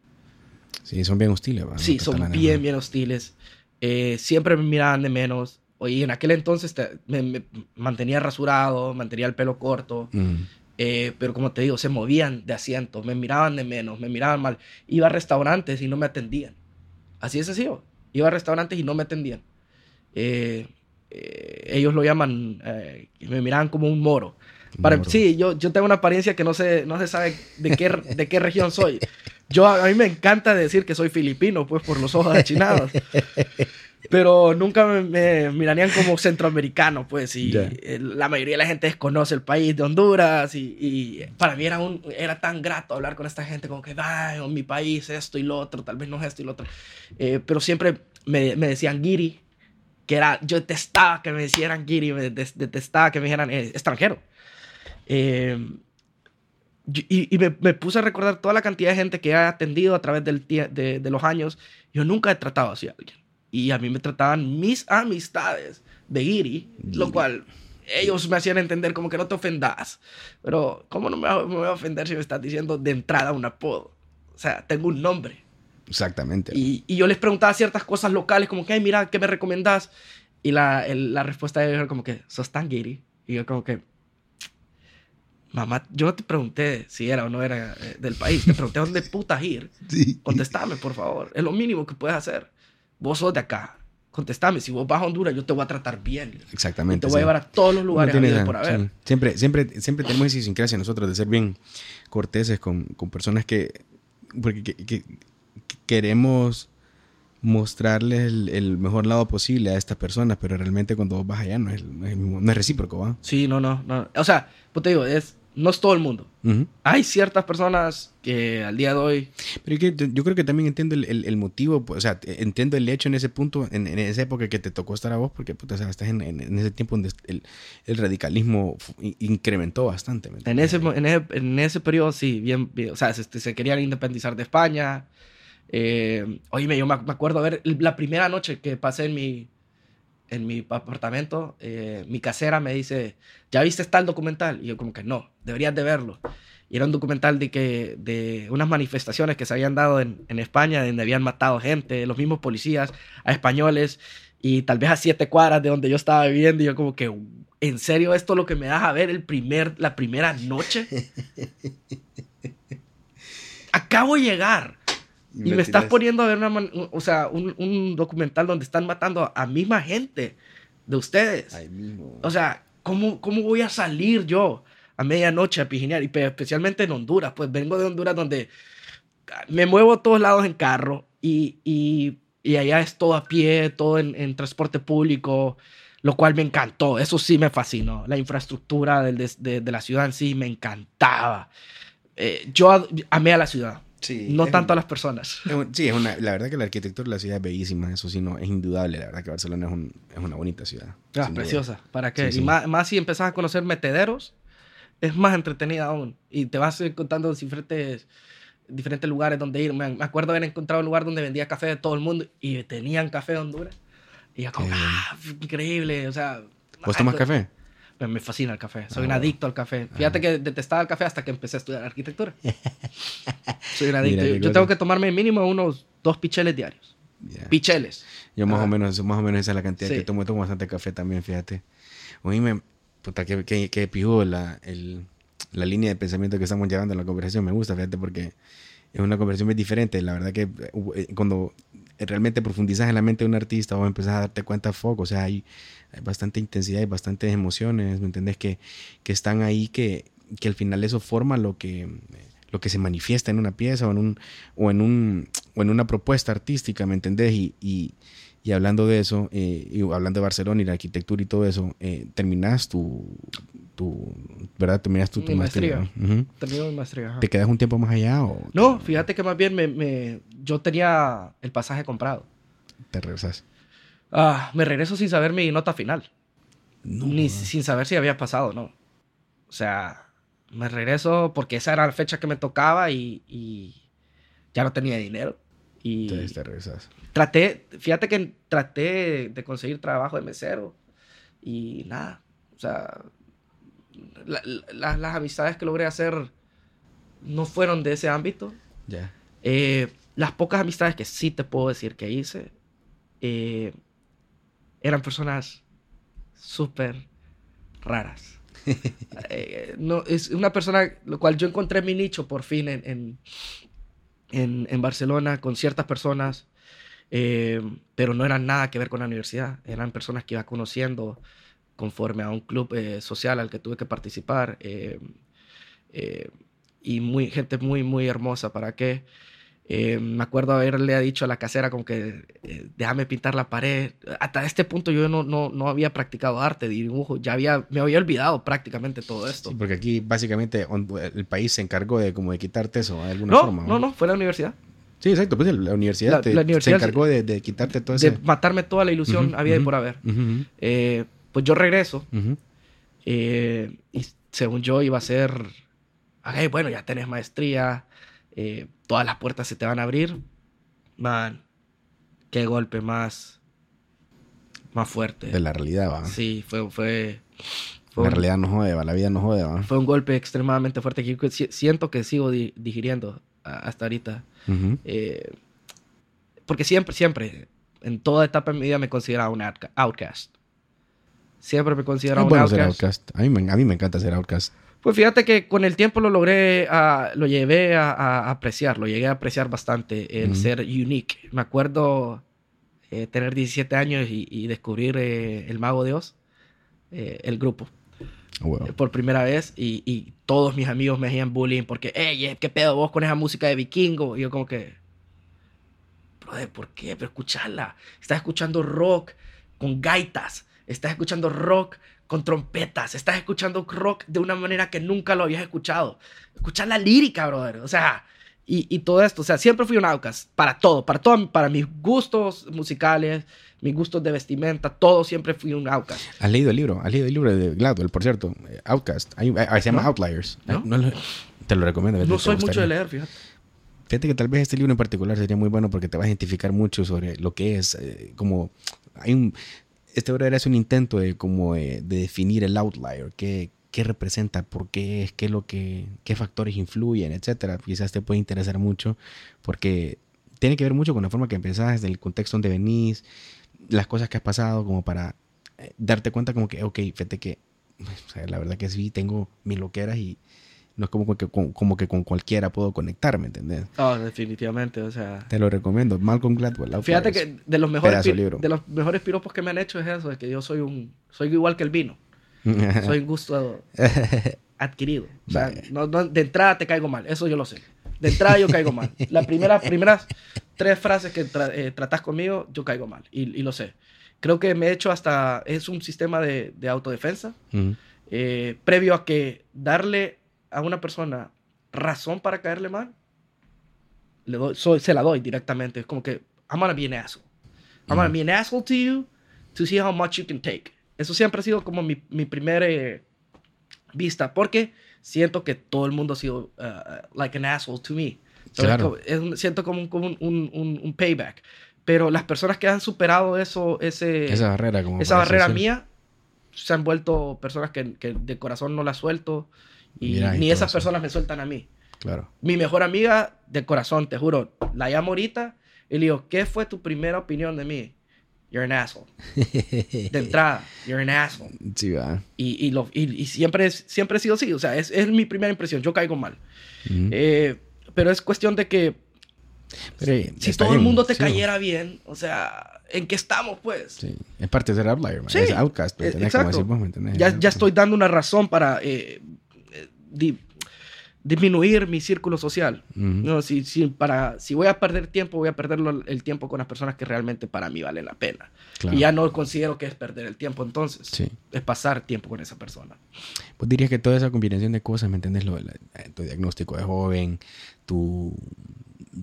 Sí, son bien hostiles,
Sí, son bien, bien hostiles. Eh, siempre me miraban de menos. Oye, en aquel entonces te- me, me mantenía rasurado, mantenía el pelo corto.
Mm.
Eh, pero como te digo, se movían de asiento, me miraban de menos, me miraban mal. Iba a restaurantes y no me atendían. Así es sencillo. Iba a restaurantes y no me atendían. Eh, eh, ellos lo llaman, eh, me miraban como un moro. Para,
Moro.
sí, yo, yo tengo una apariencia que no se, no se sabe de qué, de qué región soy. Yo, a mí me encanta decir que soy filipino, pues por los ojos achinados. Pero nunca me, me mirarían como centroamericano, pues. Y la mayoría de la gente desconoce el país de Honduras. Y, y para mí era, un, era tan grato hablar con esta gente, como que, ay, mi país, esto y lo otro, tal vez no es esto y lo otro. Eh, pero siempre me, me decían Giri, que era, yo detestaba que me decieran Giri, me detestaba que me dijeran eh, extranjero. Eh, yo- y y me, me puse a recordar toda la cantidad de gente que he atendido a través del de, de los años. Yo nunca he tratado así a alguien. Y a mí me trataban mis amistades de Giri, lo
Giri.
cual ellos me hacían entender como que no te ofendas. Pero, ¿cómo no me, me voy a ofender si me estás diciendo de entrada un apodo? O sea, tengo un nombre.
Exactamente.
Y, y yo les preguntaba ciertas cosas locales, como que, "Ay, mira, ¿qué me recomendás? Y la, el- la respuesta de ellos era como que, sos tan Giri. Y yo como que, mamá, yo no te pregunté si era o no era eh, del país, te pregunté dónde putas ir.
Sí.
Contestame, por favor. Es lo mínimo que puedes hacer. Vos sos de acá. contestame. Si vos vas a Honduras, yo te voy a tratar bien.
Exactamente.
Te voy a llevar a todos los lugares
No
habidos por haber.
sí. Siempre, siempre, siempre tenemos esa idiosincrasia nosotros de ser bien corteses con, con personas que, porque que- que- que queremos mostrarles el, el mejor lado posible a estas personas, pero realmente cuando vos vas allá no es, no es, no es recíproco, ¿va?
Sí, no, no, no. O sea, pues te digo, es, no es todo el mundo.
Ujú.
Hay ciertas personas que al día de hoy
Pero yo- creo que también entiendo el, el- el motivo, pues, o sea, entiendo el hecho en ese punto, en, en esa época que te tocó estar a vos, porque puta, o sea, estás en, en- ese tiempo donde el, el radicalismo incrementó bastante. ¿me
En ese, en ese, en ese periodo, sí, bien, bien, o sea, se, se querían independizar de España. Eh, oíme, yo me, me acuerdo, a ver, la primera noche que pasé en mi, en mi apartamento, eh, mi casera me dice, ¿ya viste tal documental? Y yo como que no, deberías de verlo. Y era un documental de, que, de unas manifestaciones que se habían dado en, en España, donde habían matado gente, los mismos policías, a españoles, y tal vez a siete cuadras de donde yo estaba viviendo, y yo como que, ¿en serio esto es lo que me das a ver el primer, la primera noche? Acabo de llegar. Y me estás poniendo a ver una, o sea, un, un documental donde están matando a misma gente de ustedes.
Mismo.
O sea, ¿cómo, ¿cómo voy a salir yo a medianoche a pijinear? Y pe- especialmente en Honduras, pues vengo de Honduras donde me muevo a todos lados en carro y, y, y allá es todo a pie, todo en, en transporte público, lo cual me encantó. Eso sí me fascinó. La infraestructura del de, de la ciudad en sí me encantaba. Eh, yo amé a la ciudad,
Sí,
no tanto a las personas.
un- sí, es una, la verdad que la arquitectura de la ciudad es bellísima, eso sí, no, es indudable. La verdad que Barcelona es, un- es una bonita ciudad.
Ah,
duda.
preciosa. ¿Para qué?
Sí,
y
sí.
Más, más si empezás a conocer metederos, es más entretenida aún. Y te vas encontrando diferentes, diferentes lugares donde ir. Me, acuerdo haber encontrado un lugar donde vendía café de todo el mundo y tenían café de Honduras. Y yo como, ah, increíble. O sea,
¿Vos
ah,
tomas café?
Me, me fascina el café. Soy un
Ah.
adicto al café. Fíjate que detestaba el café hasta que empecé a estudiar arquitectura. Soy un adicto.
Mira
Yo, yo tengo que tomarme mínimo unos dos picheles diarios.
Ya.
Picheles.
Yo más
Ajá.
o menos, más o menos esa es la cantidad
Sí.
que tomo. Tomo bastante café también, fíjate. Oíme, puta, que, que, que pijudo la, el- la línea de pensamiento que estamos llevando en la conversación. Me gusta, fíjate, porque es una conversación muy diferente. La verdad que eh, cuando realmente profundizas en la mente de un artista o empezás a darte cuenta foco, o sea, hay, hay bastante intensidad y bastantes emociones, ¿me entendés? Que, que están ahí que, que al final eso forma lo que lo que se manifiesta en una pieza o en un o en un o en una propuesta artística, ¿me entendés? Y, y, y hablando de eso, eh, y hablando de Barcelona y la arquitectura y todo eso, eh, terminas tu, tu, ¿verdad? Terminas tu, tu
Mi
maestría.
Termino mi maestría. ajá.
¿Te quedas un tiempo más allá o
No, fíjate que más bien me, me- yo tenía el pasaje comprado.
te regresas?
Ah, me regreso sin saber mi nota final.
No,
ni sin saber si había pasado no. O sea, me regreso porque esa era la fecha que me tocaba y, y ya no tenía dinero. Y
Entonces te regresas.
Traté, fíjate que traté de conseguir trabajo de mesero y nada. O sea, la- la- las amistades que logré hacer no fueron de ese ámbito.
Ya.
Eh, las pocas amistades que sí te puedo decir que hice eh, eran personas súper raras. Eh, no, es una persona, lo cual yo encontré mi nicho por fin en, en, en- en Barcelona con ciertas personas, eh, pero no eran nada que ver con la universidad. Eran personas que iba conociendo conforme a un club eh, social al que tuve que participar. eh, eh, y muy, gente muy, muy hermosa. ¿Para qué? Eh, me acuerdo haberle dicho a la casera como que eh, déjame pintar la pared. Hasta este punto yo no, no, no había practicado arte, dibujo, ya había, me había olvidado prácticamente todo esto.
Sí, porque aquí básicamente el país se encargó de como de quitarte eso de alguna
no,
forma.
no, no, fue la universidad.
Sí, exacto. Pues la universidad,
La-
te-
la universidad
se encargó de, de quitarte todo
De
ese...
matarme toda la ilusión había y por haber. Eh, pues yo regreso eh, y según yo iba a ser, bueno, ya tenés maestría, eh, todas las puertas se te van a abrir. Man, qué golpe más, más fuerte.
De la realidad, va.
Sí, fue, fue, fue,
La
un,
realidad no jode. La vida no jode, va.
fue un golpe extremadamente fuerte que siento que sigo di- digiriendo hasta ahorita. Eh, porque siempre, siempre, en toda etapa de mi vida me consideraba un outca- outcast. Siempre me consideraba un
bueno ser
outcast.
outcast. A mí, me, a mí me encanta ser outcast.
Pues fíjate que con el tiempo lo logré, a- lo llevé a, a apreciar, lo llegué a apreciar bastante, el ser unique. Me acuerdo eh, tener 17 años y, y descubrir eh, El Mago de Oz, eh, el grupo, Eh, por primera vez. Y, todos mis amigos me hacían bullying porque, hey, ¿qué pedo vos con esa música de vikingo? Y yo como que, brother, ¿por qué? Pero escucharla. Estás escuchando rock con gaitas. Estás escuchando rock con trompetas. Estás escuchando rock de una manera que nunca lo habías escuchado. Escuchar la lírica, brother. O sea, y, y todo esto. O sea, siempre fui un outcast. Para todo. Para todo. Para mis gustos musicales, mis gustos de vestimenta. Todo siempre fui un outcast.
¿Has leído el libro? ¿Has leído el libro de Gladwell, por cierto? Eh, Outcast. Hay- hay- se llama
No.
Outliers.
No.
Eh, lo- te lo recomiendo.
No soy mucho de leer, fíjate.
Fíjate que tal vez este libro en particular sería muy bueno porque te vas a identificar mucho sobre lo que es eh, como hay un este brother es un intento de como eh, de definir el outlier, qué, qué representa, por qué es, qué lo que qué factores influyen, etcétera. Quizás te puede interesar mucho porque tiene que ver mucho con la forma que empezás, del contexto donde venís, las cosas que has pasado como para eh, darte cuenta como que ok, fíjate que o sea, la verdad que sí tengo mis loqueras y no es como que, con- como que con cualquiera puedo conectar, ¿me entendés?
Oh, definitivamente. O sea,
Te lo recomiendo. Malcolm Gladwell.
Fíjate que de los mejores
de
los mejores piropos que me han hecho es eso, de que yo soy un soy igual que el vino, soy un gusto adquirido. O sea, no- de entrada te caigo mal, eso yo lo sé. De entrada yo caigo mal. Las primeras primeras tres frases que tra- eh, tratas conmigo, yo caigo mal y, y lo sé. Creo que me he hecho hasta es un sistema de, de autodefensa eh, previo a que darle a una persona razón para caerle mal, le doy, se la doy directamente. Es como que, I'm gonna be an asshole. I'm gonna be an asshole to you to see how much you can take. Eso siempre ha sido como mi, mi primera eh, vista, porque siento que todo el mundo ha sido uh, like an asshole to me.
Claro.
es como- es- siento como, un, como un, un- un- un payback. Pero las personas que han superado eso, ese,
Esa barrera, como.
esa barrera mía se han vuelto personas que, que de corazón no la suelto y
Mira,
ni esas
eso.
personas me sueltan a mí.
Claro.
Mi mejor amiga de corazón, te juro, la llamo ahorita y le digo, ¿qué fue tu primera opinión de mí? You're an asshole. De entrada, you're an asshole.
Sí, va.
Y, y, lo, y, y siempre, es- siempre he sido así, o sea, es, es mi primera impresión, yo caigo mal. Eh, pero es cuestión de que
Pero, eh,
si
está
todo el mundo te
sí.
cayera bien, o sea, ¿en qué estamos pues?
Sí. Es parte de ser outlier, man.
Sí,
Es outcast, ¿me
eh,
entendés? Como ¿me
ya, ya estoy dando una razón para eh, eh, di- disminuir mi círculo social.
Ujú.
No, si, si, para, si voy a perder tiempo, voy a perder el tiempo con las personas que realmente para mí valen la pena.
Claro.
Y ya no considero que es perder el tiempo entonces.
Sí.
Es pasar tiempo con esa persona.
Pues dirías que toda esa combinación de cosas, ¿me entiendes? Lo, de la- eh, tu diagnóstico de joven, tu,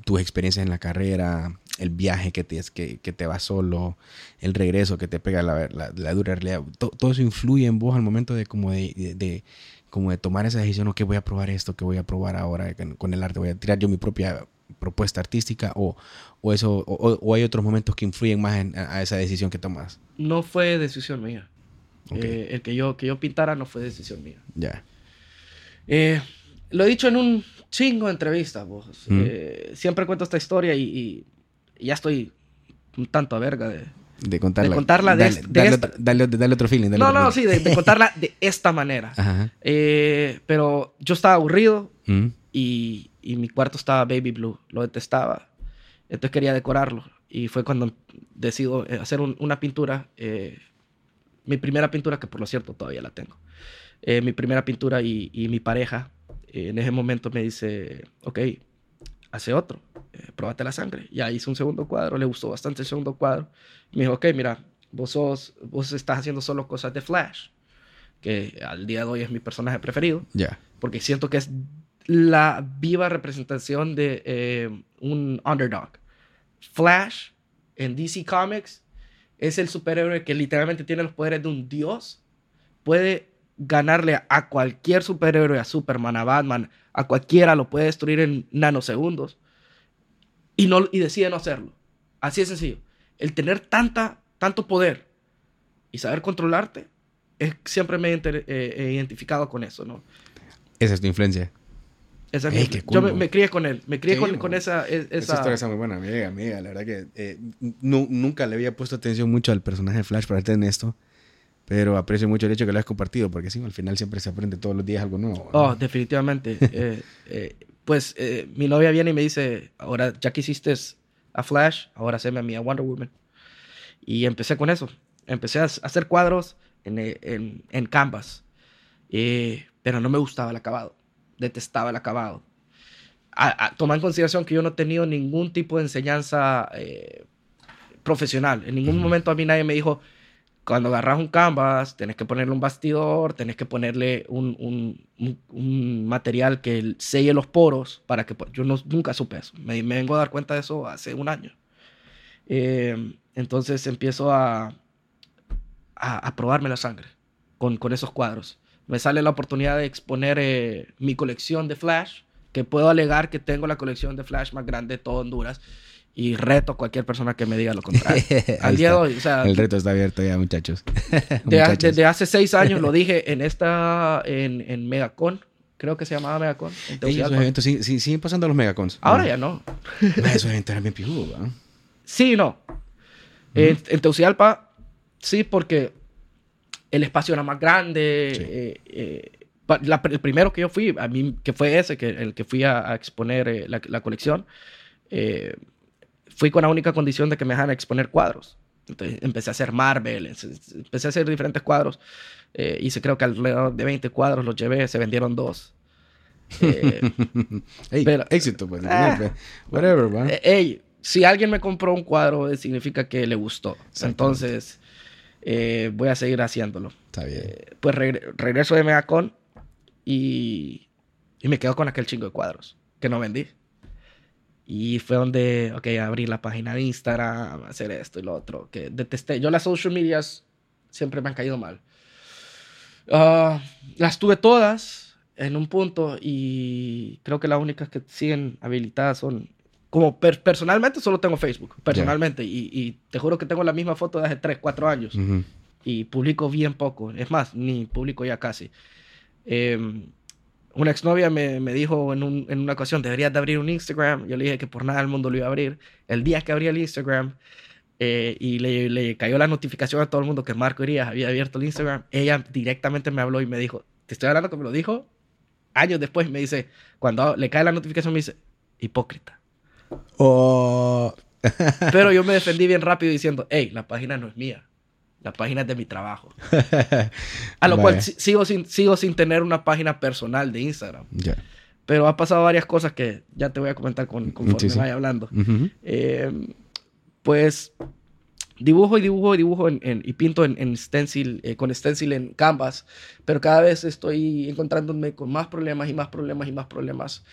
tus experiencias en la carrera, el viaje que te, que, que te va solo, el regreso que te pega la, la, la dura realidad, to- todo eso influye en vos al momento de como de, de- de- como de tomar esa decisión, o que voy a probar esto, que voy a probar ahora con, el arte, voy a tirar yo mi propia propuesta artística o, o eso o, hay otros momentos que influyen más en, a, esa decisión que tomas.
No fue decisión mía.
Ok.
Eh, el que yo, que yo pintara no fue decisión mía.
Ya.
Eh, lo he dicho en un chingo de entrevistas, vos.
Mm.
Eh, siempre cuento esta historia y, y- y ya estoy un tanto a verga de...
De contarla.
De contarla de
dale,
est- de
dale
esta-
otro- dale- dale otro feeling.
No, no, sí, de, de contarla de esta manera.
Ajá.
Eh, pero yo estaba aburrido
Mm.
y, y mi cuarto estaba baby blue. Lo detestaba. Entonces quería decorarlo. Y fue cuando decido hacer un- una pintura. eh, mi primera pintura, que por lo cierto todavía la tengo. Eh, mi primera pintura y, y mi pareja en ese momento me dice, ok, hace otro. eh, la sangre. Ya hice un segundo cuadro. Le gustó bastante el segundo cuadro. Me dijo, ok, mira, vos, sos, vos estás haciendo solo cosas de Flash. Que al día de hoy es mi personaje preferido
Ya.
porque siento que es la viva representación de eh, un underdog. Flash en DC Comics es el superhéroe que literalmente tiene los poderes de un dios. Puede ganarle a cualquier superhéroe, a Superman, a Batman, a cualquiera, lo puede destruir en nanosegundos. Y, no, y decide no hacerlo. Así de sencillo. El tener tanta, tanto poder y saber controlarte, es, siempre me he inter- eh, he identificado con eso, ¿no?
Esa es tu influencia.
Esa es
Ey,
mi-
qué
yo me, me crié con él, me crié
Sí,
con, esa, e-
Esa,
esa,
historia está muy buena, amiga, amiga. La verdad que eh, nu- nunca le había puesto atención mucho al personaje de Flash para ser honesto. Pero aprecio mucho el hecho que lo has compartido, porque sí, al final siempre se aprende todos los días algo nuevo. ¿no?
Oh, definitivamente. Eh, eh, pues eh, mi novia viene y me dice, ahora ya que hiciste a Flash, ahora haceme a mí a Wonder Woman. Y empecé con eso. Empecé a hacer cuadros en, en, en Canvas. Eh, pero no me gustaba el acabado. Detestaba el acabado. A, a, toma en consideración que yo no he tenido ningún tipo de enseñanza eh, profesional. En ningún momento a mí nadie me dijo, cuando agarras un canvas, tenés que ponerle un bastidor, tenés que ponerle un, un, un, material que selle los poros para que... Yo no, nunca supe eso. Me, me, vengo a dar cuenta de eso hace un año. Eh, entonces empiezo a, a, a, probarme la sangre con, con esos cuadros. Me sale la oportunidad de exponer eh, mi colección de Flash, que puedo alegar que tengo la colección de Flash más grande de todo Honduras y reto a cualquier persona que me diga lo contrario. Al día de hoy, o sea,
el reto está abierto ya, muchachos.
de. Desde hace seis años lo dije en esta, en, en Megacon, creo que se llamaba Megacon. En
Ey, esos eventos sí, sí, siguen pasando los Megacons.
Ahora ya no.
esos eventos eran bien pijudos, ¿no?
Sí no. Uh -huh. en, en Teucialpa, sí, porque el espacio era más grande. Sí. Eh, eh, la, el primero que yo fui, a mí, que fue ese, que, el que fui a, a exponer eh, la, la, colección, eh, fui con la única condición de que me dejaran exponer cuadros. Entonces empecé a hacer Marvel, empecé a hacer diferentes cuadros. Eh, hice creo que alrededor de 20 cuadros, los llevé, se vendieron dos.
Eh, hey, pero, éxito, pues. Ah, whatever, man.
Hey, si alguien me compró un cuadro, significa que le gustó. Entonces, eh, voy a seguir haciéndolo.
Está bien.
Eh, pues regre regreso de Megacon y, y me quedo con aquel chingo de cuadros que no vendí. Y fue donde, ok, abrí la página de Instagram, hacer esto y lo otro, que detesté. Yo las social medias siempre me han caído mal. Uh, las tuve todas en un punto y creo que las únicas que siguen habilitadas son... Como per personalmente solo tengo Facebook, personalmente. Yeah. Y, y, te juro que tengo la misma foto de hace 3, 4 años. Uh -huh. Y publico bien poco. Es más, ni publico ya casi. Eh, una exnovia me, me dijo en, un, en, una ocasión, deberías de abrir un Instagram. Yo le dije que por nada del mundo lo iba a abrir. El día que abrí el Instagram eh, y le, le, cayó la notificación a todo el mundo que Marco Irías había abierto el Instagram, ella directamente me habló y me dijo, te estoy hablando que me lo dijo años después. Me dice, cuando le cae la notificación, me dice, hipócrita.
Oh.
Pero yo me defendí bien rápido diciendo, hey, la página no es mía. La página es de mi trabajo. A lo cual sigo sin, sigo sin tener una página personal de Instagram.
Yeah.
Pero ha pasado varias cosas que ya te voy a comentar con, conforme sí, sí. vaya hablando. Uh -huh. eh, pues dibujo y dibujo y dibujo en, en, y pinto en, en stencil, eh, con stencil en Canvas, pero cada vez estoy encontrándome con más problemas y más problemas y más problemas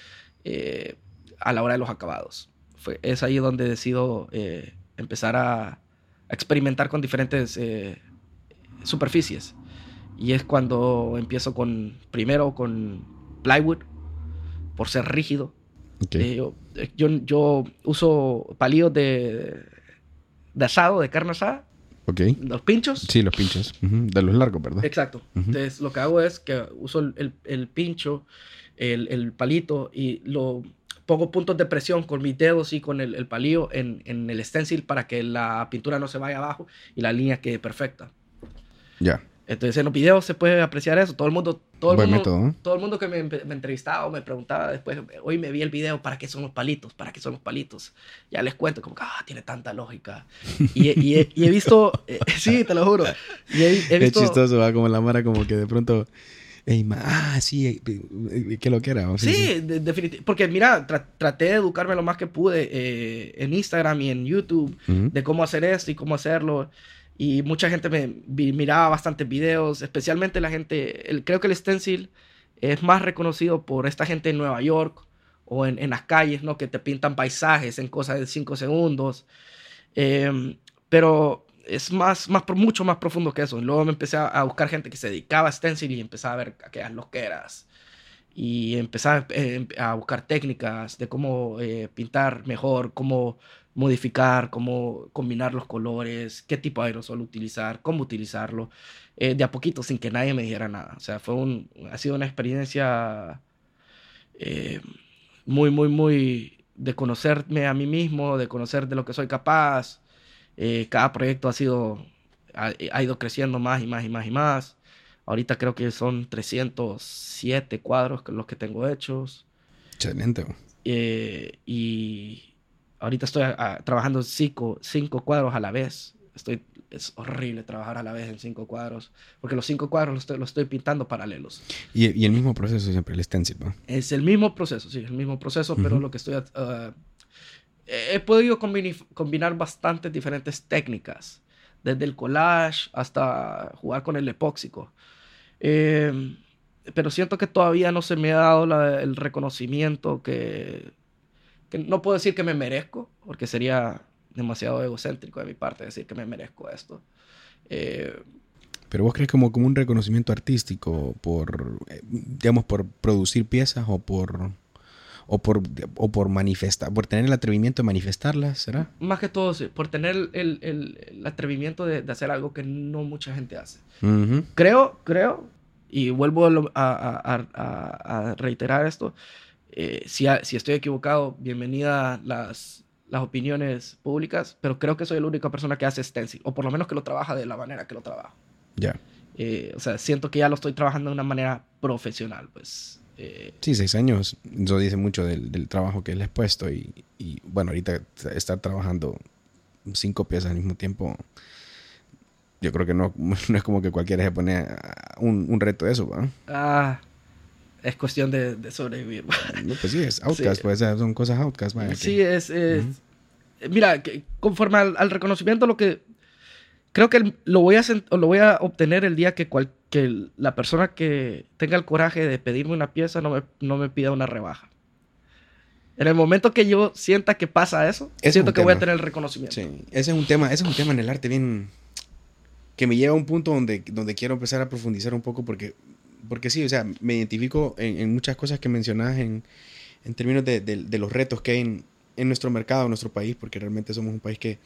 eh, a la hora de los acabados. Fue, es ahí donde decido empezar a a experimentar con diferentes eh, superficies. Y es cuando empiezo con, primero con plywood, por ser rígido.
Okay.
Eh, yo, yo, yo, uso palillos de, de asado, de carne asada.
Okay.
Los pinchos.
Sí, los pinchos. Uh -huh. De los largos, ¿verdad?
Exacto. Uh -huh. Entonces, lo que hago es que uso el, el, el pincho, el, el, palito, y lo pongo puntos de presión con mis dedos y con el, el palillo en, en, el stencil para que la pintura no se vaya abajo y la línea quede perfecta.
Ya. Yeah.
Entonces en los videos se puede apreciar eso. Todo el mundo, todo el
Buen
mundo,
método, ¿eh?
todo el mundo que me, me, entrevistaba o me preguntaba después, hoy me vi el video, ¿para qué son los palitos? ¿Para qué son los palitos? Ya les cuento, como que, ah, tiene tanta lógica. Y, y, y, y he visto, eh, sí, te lo juro. Y he, he visto,
es chistoso, va como la mara, como que de pronto ah, sí, que lo que era.
Sí, sí. De, definitivamente. Porque mira, tra traté de educarme lo más que pude eh, en Instagram y en YouTube uh -huh. de cómo hacer esto y cómo hacerlo. Y mucha gente me miraba bastantes videos, especialmente la gente, el, creo que el stencil es más reconocido por esta gente en Nueva York o en, en las calles, ¿no? Que te pintan paisajes en cosas de 5 segundos. Eh, pero es más, más, mucho más profundo que eso. Luego me empecé a, buscar gente que se dedicaba a stencil y empecé a ver aquellas loqueras. Y empecé a, eh, a buscar técnicas de cómo eh, pintar mejor, cómo modificar, cómo combinar los colores, qué tipo de aerosol utilizar, cómo utilizarlo, eh, de a poquito sin que nadie me dijera nada. O sea, fue un, ha sido una experiencia eh, muy, muy, muy de conocerme a mí mismo, de conocer de lo que soy capaz, eh, cada proyecto ha sido, ha, ha, ido creciendo más y más y más y más. Ahorita creo que son 307 cuadros los que tengo hechos.
Excelente.
Eh, y ahorita estoy a, trabajando cinco, cinco cuadros a la vez. Estoy, es horrible trabajar a la vez en cinco cuadros, porque los cinco cuadros los estoy, los estoy pintando paralelos.
Y, y, el mismo proceso siempre, el stencil, ¿no?
Es el mismo proceso, sí, el mismo proceso, pero lo que estoy... Uh, he podido combinar, bastantes diferentes técnicas, desde el collage hasta jugar con el epóxico. Eh, pero siento que todavía no se me ha dado el reconocimiento que, que, no puedo decir que me merezco, porque sería demasiado egocéntrico de mi parte decir que me merezco esto. Eh,
pero vos crees como, como un reconocimiento artístico por, eh, digamos, por producir piezas o por, o por, o por manifestar, por tener el atrevimiento de manifestarlas, ¿será?
Más que todo, sí, por tener el, el, el atrevimiento de, de, hacer algo que no mucha gente hace.
Uh -huh.
Creo, creo, y vuelvo a, a, a, a reiterar esto, eh, si, si, estoy equivocado, bienvenida las, las opiniones públicas, pero creo que soy la única persona que hace stencil, o por lo menos que lo trabaja de la manera que lo trabajo.
Ya. Yeah.
Eh, o sea, siento que ya lo estoy trabajando de una manera profesional, pues.
Eh, sí, seis años, eso dice mucho del, del trabajo que le he puesto y, y, bueno, ahorita estar trabajando cinco piezas al mismo tiempo, yo creo que no, no es como que cualquiera se pone un, un reto de eso, ¿no?
Ah, es cuestión de, de sobrevivir.
No, pues sí, es outcast, sí. pues son cosas outcast.
Sí, que... es... es uh -huh. Mira, que conforme al, al, reconocimiento, lo que... Creo que lo voy a, lo voy a obtener el día que, cual, que la persona que tenga el coraje de pedirme una pieza no me, no me pida una rebaja. En el momento que yo sienta que pasa eso, ese siento que tema. voy a tener el reconocimiento.
Sí, ese es un tema, ese es un tema en el arte bien que me lleva a un punto donde, donde quiero empezar a profundizar un poco porque porque sí, o sea, me identifico en, en muchas cosas que mencionas en, en términos de, de, de, los retos que hay en, en, nuestro mercado, en nuestro país, porque realmente somos un país que,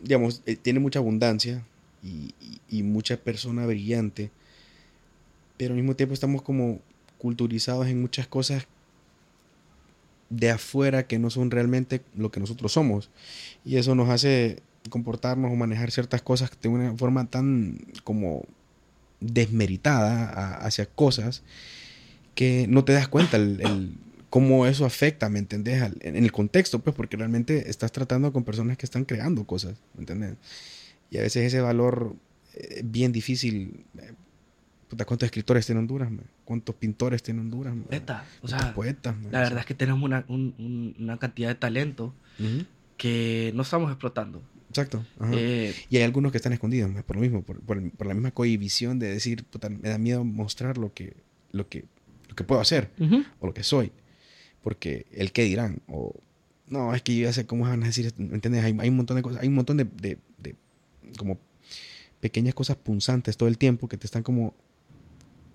digamos, eh, tiene mucha abundancia y, y, y, mucha persona brillante, pero al mismo tiempo estamos como culturizados en muchas cosas de afuera que no son realmente lo que nosotros somos. Y eso nos hace comportarnos o manejar ciertas cosas de una forma tan como desmeritada hacia cosas que no te das cuenta el, cómo eso afecta, ¿me entendés? Al, en el contexto, pues, porque realmente estás tratando con personas que están creando cosas, ¿me entendés? Y a veces ese valor eh, bien difícil. Eh, puta, ¿Cuántos escritores tiene Honduras? Man? ¿Cuántos pintores tiene Honduras? Man?
Poeta, o sea,
poetas. Man?
La verdad es que tenemos una, un, un, una cantidad de talento uh -huh. que no estamos explotando.
Exacto. Eh, y hay algunos que están escondidos, por lo mismo, por, por, por la misma cohibición de decir, puta, me da miedo mostrar lo que, lo que, lo que puedo hacer uh -huh. o lo que soy. Porque el qué dirán, o no, es que yo ya sé cómo van a decir, ¿me entiendes? Hay, hay, un montón de cosas, hay un montón de, de, de, como pequeñas cosas punzantes todo el tiempo que te están como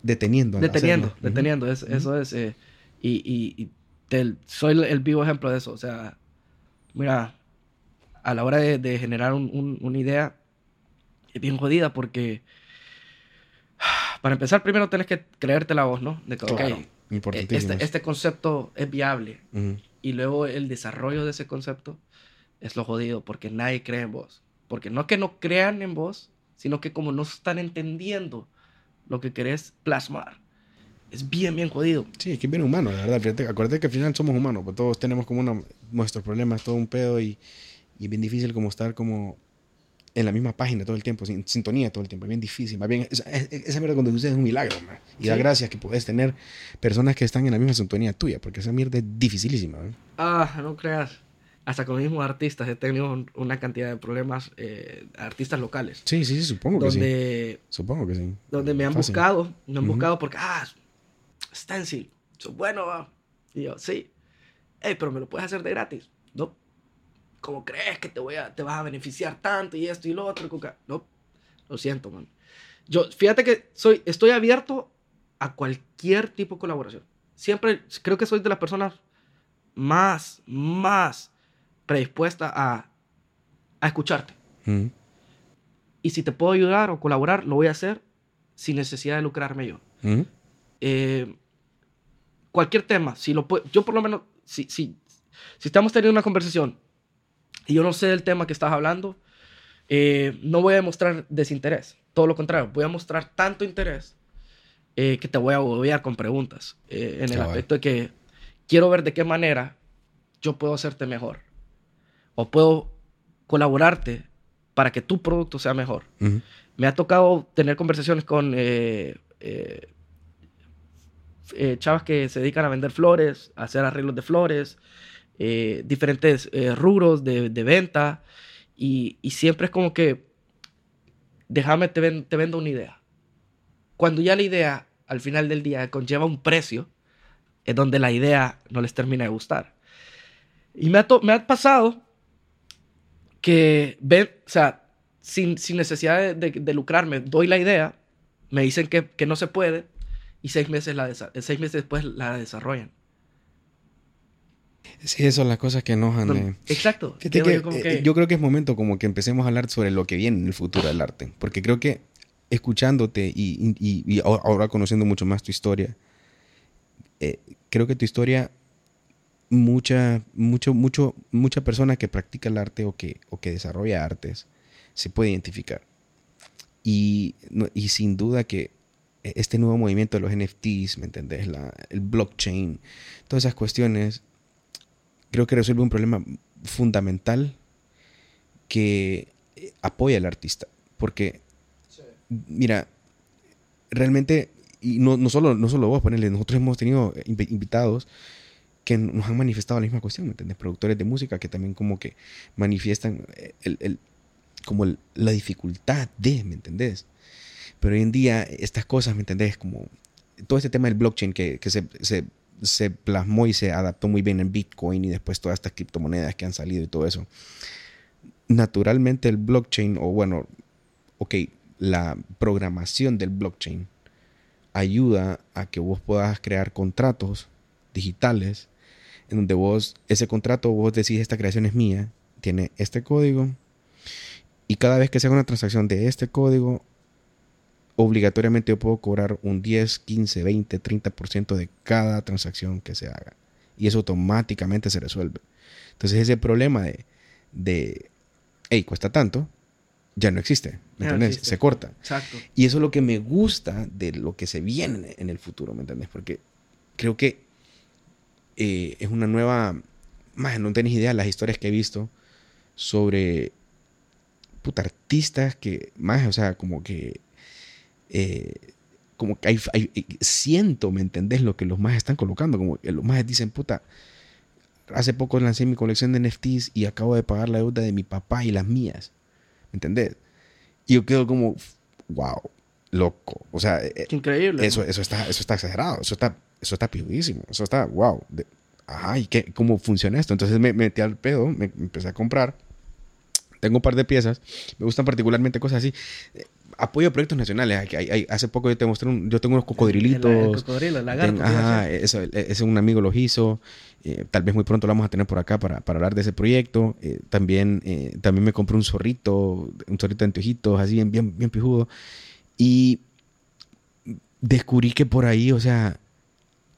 deteniendo.
Deteniendo, hacerlo. deteniendo, uh -huh. es, eso es. Eh, y y, y te, soy el, vivo ejemplo de eso, o sea, mira a la hora de, de generar un, un, una idea es bien jodida porque para empezar primero tienes que creerte la voz, ¿no? De que,
claro,
okay, este, este, concepto es viable uh -huh. y luego el desarrollo de ese concepto es lo jodido porque nadie cree en vos. Porque no que no crean en vos, sino que como no están entendiendo lo que querés plasmar. Es bien, bien jodido.
Sí, es que es bien humano, la verdad. Fíjate, acuérdate que al final somos humanos, pues todos tenemos como una, nuestros problemas, todo un pedo y y es bien difícil como estar como en la misma página todo el tiempo, sin sintonía todo el tiempo, es bien difícil. Más bien, esa, esa mierda cuando usted es un milagro, man. Y ¿Sí? da gracias que puedes tener personas que están en la misma sintonía tuya, porque esa mierda es dificilísima. ¿eh?
Ah, no creas. Hasta con los mismos artistas he tenido una cantidad de problemas, eh, artistas locales.
Sí, sí, sí, supongo
donde,
que sí. Supongo que sí.
Donde me han Fácil. buscado, me han uh -huh. buscado porque, ah, Stencil, sos bueno. Y yo, sí. Hey, pero me lo puedes hacer de gratis. No, ¿cómo crees que te, voy a, te vas a beneficiar tanto y esto y lo otro? No, lo siento, man. Yo, fíjate que soy, estoy abierto a cualquier tipo de colaboración. Siempre creo que soy de las personas más, más predispuesta a, a escucharte.
Mm.
Y si te puedo ayudar o colaborar, lo voy a hacer sin necesidad de lucrarme yo.
Mm.
Eh, cualquier tema, si lo puedo, yo por lo menos, si, si, si estamos teniendo una conversación y yo no sé del tema que estás hablando, eh, no voy a demostrar desinterés. Todo lo contrario, voy a mostrar tanto interés eh, que te voy a agobiar con preguntas. Eh, en el ah, aspecto de que quiero ver de qué manera yo puedo hacerte mejor. O puedo colaborarte para que tu producto sea mejor. Me ha tocado tener conversaciones con eh, eh, eh, chavas que se dedican a vender flores, a hacer arreglos de flores, diferentes rubros de, de venta, y, y siempre es como que, déjame, te, ven- te vendo una idea. Cuando ya la idea, al final del día, conlleva un precio, es donde la idea no les termina de gustar. Y me ha, me ha pasado que ven, o sea, sin, sin necesidad de, de- de lucrarme, doy la idea, me dicen que, que no se puede y seis meses, la seis meses después la desarrollan.
Sí, eso son las cosas que enojan. Eh.
Exacto.
Que, eh,
que-
yo creo que es momento como que empecemos a hablar sobre lo que viene en el futuro del arte. Porque creo que escuchándote y, y- ahora conociendo mucho más tu historia, eh, creo que tu historia, mucha, mucho, mucho, mucha persona que practica el arte o que, o que desarrolla artes se puede identificar. Y, y sin duda que este nuevo movimiento de los NFTs, ¿me entendés? El blockchain, todas esas cuestiones, creo que resuelve un problema fundamental que apoya al artista. Porque, mira, realmente, y no, no, solo, no solo vos, ponerle, nosotros hemos tenido invi- invitados que nos han manifestado la misma cuestión, ¿me entiendes? Productores de música que también como que manifiestan el, el- como el- la dificultad de, ¿me entendés? Pero hoy en día estas cosas, ¿me entendés? Como todo este tema del blockchain que, que se, se, se plasmó y se adaptó muy bien en Bitcoin y después todas estas criptomonedas que han salido y todo eso. Naturalmente el blockchain, o bueno, ok, la programación del blockchain ayuda a que vos puedas crear contratos digitales en donde vos, ese contrato, vos decís, esta creación es mía, tiene este código, y cada vez que se haga una transacción de este código, obligatoriamente yo puedo cobrar un 10, 15, 20, 30% de cada transacción que se haga. Y eso automáticamente se resuelve. Entonces ese problema de, de hey, cuesta tanto, ya no existe. ¿Me
no
entiendes?
existe.
Se corta.
Exacto.
Y eso es lo que me gusta de lo que se viene en el futuro, ¿me entiendes? Porque creo que eh, es una nueva... Más, no tenés idea las historias que he visto sobre puta, artistas que, más, o sea, como que... eh, como que hay, hay- eh, siento, ¿me entendés? Lo que los más están colocando, como que los más dicen, puta, hace poco lancé mi colección de NFTs y acabo de pagar la deuda de mi papá y las mías, ¿me entendés? Y yo quedo como, wow, loco, o sea, eh,
Qué increíble.
eso, eso, está, eso está exagerado, eso está, eso está pijudísimo, eso está, wow. de- ajá, ¿y qué, cómo funciona esto? Entonces me metí al pedo, me, me empecé a comprar. Tengo un par de piezas, me gustan particularmente cosas así. Eh, apoyo proyectos nacionales. Hay- hay- hace poco yo te mostré, un- yo tengo unos cocodrilitos.
El, el cocodrilo, el lagarto.
Ten-
a
ajá, eso, un amigo lo hizo. eh, tal vez muy pronto lo vamos a tener por acá para, para hablar de ese proyecto. Eh, también, eh, también me compré un zorrito, un zorrito de anteojitos, así bien, bien, bien pijudo. Y descubrí que por ahí, o sea,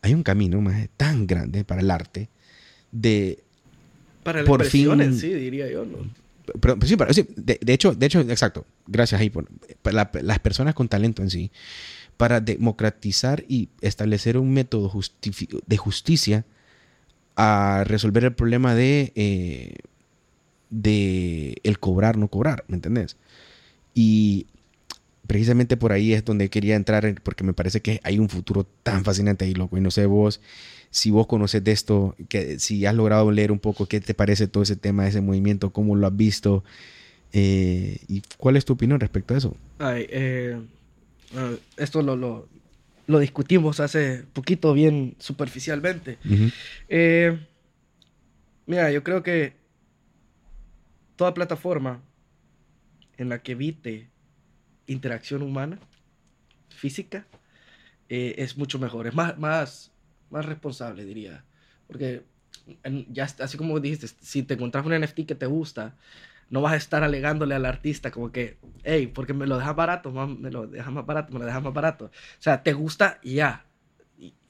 hay un camino más tan grande para el arte de
Para la
por fin-
sí, diría yo. ¿no?
pero, pues sí, pero, sí, de, de hecho, de hecho, exacto. Gracias ahí por la- las personas con talento en sí, para democratizar y establecer un método de justicia a resolver el problema de eh, de el cobrar no cobrar, ¿me entendés? Y precisamente por ahí es donde quería entrar en- porque me parece que hay un futuro tan fascinante ahí, loco. Y no sé vos si vos conoces de esto, que si has logrado leer un poco qué te parece todo ese tema, ese movimiento, cómo lo has visto eh, y cuál es tu opinión respecto a eso.
Ay, eh, bueno, esto lo, lo, lo discutimos hace poquito, bien superficialmente. Eh, mira, yo creo que toda plataforma en la que evite interacción humana, física, eh, es mucho mejor, es más, más, más responsable, diría. Porque ya, así como dijiste, si te encontrás un NFT que te gusta, no vas a estar alegándole al artista como que, hey, porque me lo dejas barato, mam- me lo dejas más barato, me lo dejas más barato. O sea, te gusta y ya.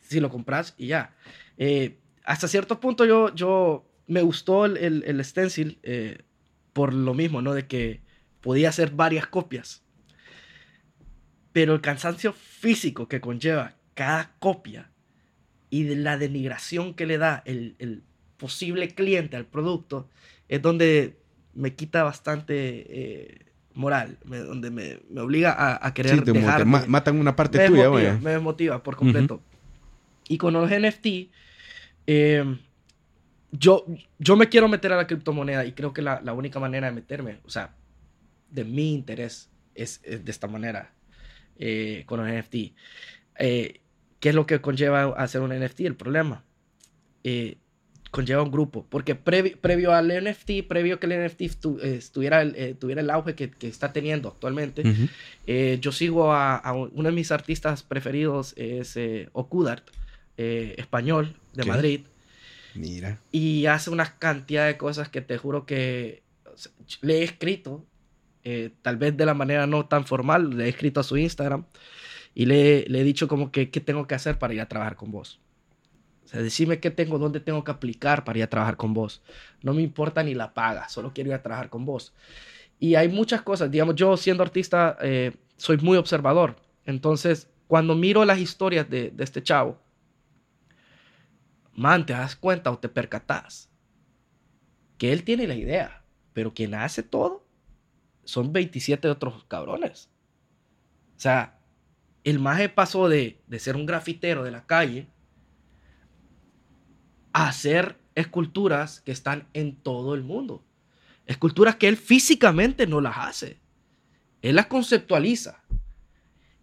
Si lo compras y ya. Eh, hasta cierto punto yo, yo me gustó el, el, el stencil eh, por lo mismo, ¿no? De que podía hacer varias copias. Pero el cansancio físico que conlleva cada copia y de la denigración que le da el, el posible cliente al producto es donde me quita bastante eh, moral, me- donde me, me obliga a, a querer
Sí, te-
dejar
ma- matan una parte
me
tuya,
desmotiva, me desmotiva por completo. Y con los NFT, eh, yo, yo me quiero meter a la criptomoneda y creo que la, la única manera de meterme, o sea, de mi interés es, es de esta manera, eh, con los NFT. Eh, ¿Qué es lo que conlleva hacer un NFT? El problema. Eh, conlleva un grupo, porque previ- previo al NFT, previo que el NFT estu- estuviera el, eh, tuviera el auge que, que está teniendo actualmente, eh, yo sigo a, a un- uno de mis artistas preferidos, es Okudart, español, de. Madrid,
Mira.
y hace una cantidad de cosas que te juro que o sea, le he escrito, eh, tal vez de la manera no tan formal, le he escrito a su Instagram y le, he dicho como que qué tengo que hacer para ir a trabajar con vos. O sea, decime qué tengo, dónde tengo que aplicar para ir a trabajar con vos. No me importa ni la paga, solo quiero ir a trabajar con vos. Y hay muchas cosas, digamos, yo siendo artista eh, soy muy observador. Entonces, cuando miro las historias de, de este chavo, man, te das cuenta o te percatas que él tiene la idea, pero quien hace todo son 27 otros cabrones. O sea, el maje pasó de, de ser un grafitero de la calle a hacer esculturas que están en todo el mundo. Esculturas que él físicamente no las hace. Él las conceptualiza.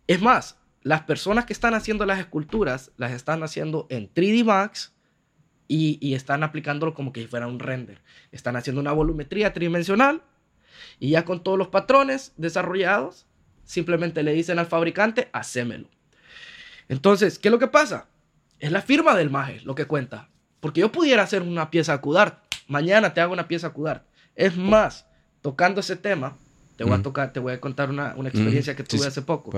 Es más, las personas que están haciendo las esculturas las están haciendo en 3D Max y, y están aplicándolo como que si fuera un render. Están haciendo una volumetría tridimensional y ya con todos los patrones desarrollados, simplemente le dicen al fabricante, hacémelo. Entonces, ¿qué es lo que pasa? Es la firma del maje lo que cuenta. Porque yo pudiera hacer una pieza CUDART. Mañana te hago una pieza CUDART. Es más, tocando ese tema, te voy a tocar, te voy a contar una, una experiencia que tuve
sí.
hace poco.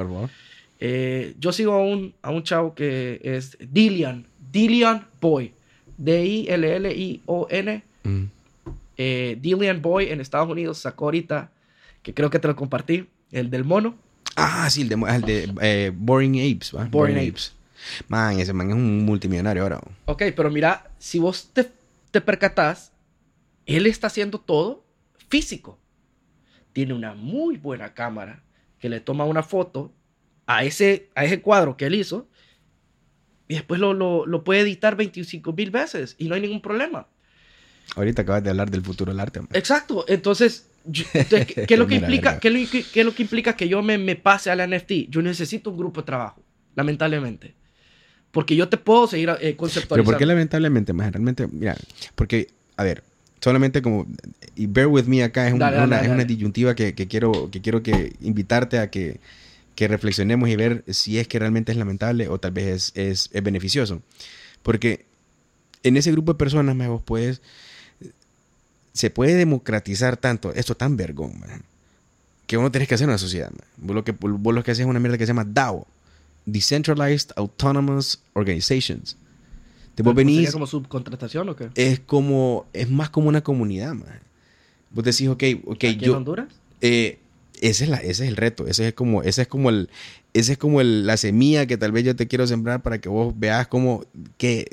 Eh, yo sigo a un, a un chavo que es Dillian, Dillian Boy, D-I-L-L-I-O-N. Eh, Dillian Boy en Estados Unidos sacó ahorita, que creo que te lo compartí, el del mono.
Ah, sí, el de, el de eh, Boring Apes, ¿va?
Boring Apes.
Man, ese man es un multimillonario ahora.
Ok, pero mira, si vos te, te percatás, él está haciendo todo físico. Tiene una muy buena cámara que le toma una foto a ese, a ese cuadro que él hizo y después lo, lo, lo puede editar 25 mil veces y no hay ningún problema.
Ahorita acabas de hablar del futuro del arte. man.
Exacto, entonces, yo- entonces, ¿qué, qué es lo que
Mira,
implica, qué que- qué es lo que implica que yo me, me pase al NFT? Yo necesito un grupo de trabajo, lamentablemente. Porque yo te puedo seguir eh,
Pero
conceptualizando.
¿por qué lamentablemente, más realmente, mira, porque, a ver, solamente como, y bear with me acá, es, un-
Dale, dale,
una,
dale,
es una disyuntiva que, que quiero, que quiero que invitarte a que, que reflexionemos y ver si es que realmente es lamentable o tal vez es, es, es beneficioso. Porque en ese grupo de personas, más vos puedes, se puede democratizar tanto, esto tan vergón, man, que vos no tenés que hacer una sociedad. man. Vos, lo que, vos lo que haces es una mierda que se llama DAO, Decentralized Autonomous Organizations. Te vos
¿Pero sería
venís,
como subcontratación o qué?
es como, es más como una comunidad, man. Vos decís, ok, ok,
¿Aquí en
yo,
Honduras?
eh, ese, es la, ese es el reto, ese es como, ese es como el, ese es como el- la semilla que tal vez yo te quiero sembrar para que vos veas cómo, que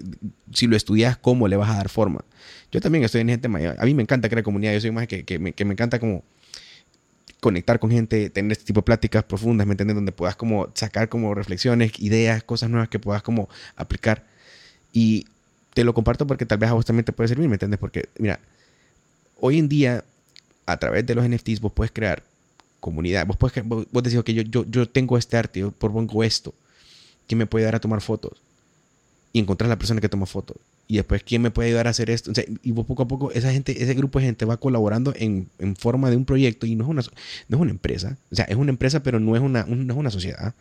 si lo estudias, cómo le vas a dar forma. Yo también estoy en ese tema, a mí me encanta crear comunidad, yo soy más que, que, me, que me encanta como conectar con gente, tener este tipo de pláticas profundas, ¿me entiendes? Donde puedas como sacar como reflexiones, ideas, cosas nuevas que puedas como aplicar. Y te lo comparto porque tal vez a vos también te puede servir, ¿me entiendes? Porque, mira, hoy en día, a través de los NFTs, vos puedes crear comunidad. Vos, cre- vos, decís, ok, yo, yo, yo tengo este arte, yo propongo esto. ¿Quién me puede ayudar a tomar fotos? Y encontrar la persona que toma fotos. Y después, ¿quién me puede ayudar a hacer esto? O sea, y vos poco a poco, esa gente, ese grupo de gente va colaborando en, en forma de un proyecto y no es, una, no es una empresa. O sea, es una empresa, pero no es una, un- no es una sociedad.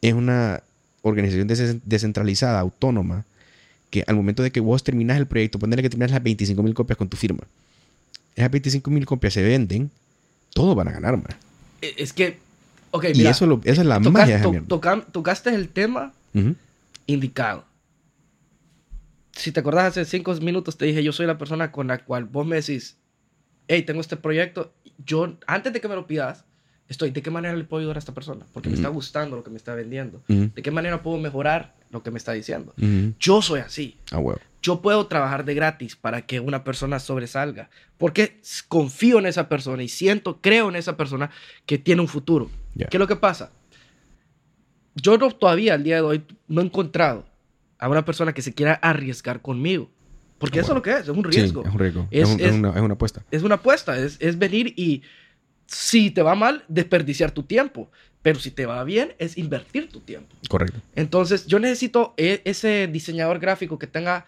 Es una organización des- descentralizada, autónoma, que al momento de que vos terminas el proyecto, ponerle que terminas las 25 mil copias con tu firma. Esas 25 mil copias se venden, todos van a ganar, man.
Eh, Es que, ok,
Y
mira,
eso, lo- esa es la
toca-
magia
to- toca- tocaste el tema indicado. Si te acordás, hace cinco minutos te dije, yo soy la persona con la cual vos me decís, hey, tengo este proyecto. Yo, antes de que me lo pidas, estoy, ¿de qué manera le puedo ayudar a esta persona? Porque me está gustando lo que me está vendiendo. ¿De qué manera puedo mejorar lo que me está diciendo? Yo soy así.
Ah, huevo.
Yo puedo trabajar de gratis para que una persona sobresalga, porque confío en esa persona y siento, creo en esa persona que tiene un futuro.
Ya.
¿Qué es lo que pasa? Yo no, todavía al día de hoy no he encontrado a una persona que se quiera arriesgar conmigo. Porque
Ah,
eso es lo que es, es un riesgo.
Sí, es un riesgo.
Es-
Es, un- es
es-
una, es una apuesta.
es una apuesta, es, es venir y si te va mal, desperdiciar tu tiempo. Pero si te va bien, es invertir tu tiempo.
Correcto.
Entonces, yo necesito e- ese diseñador gráfico que tenga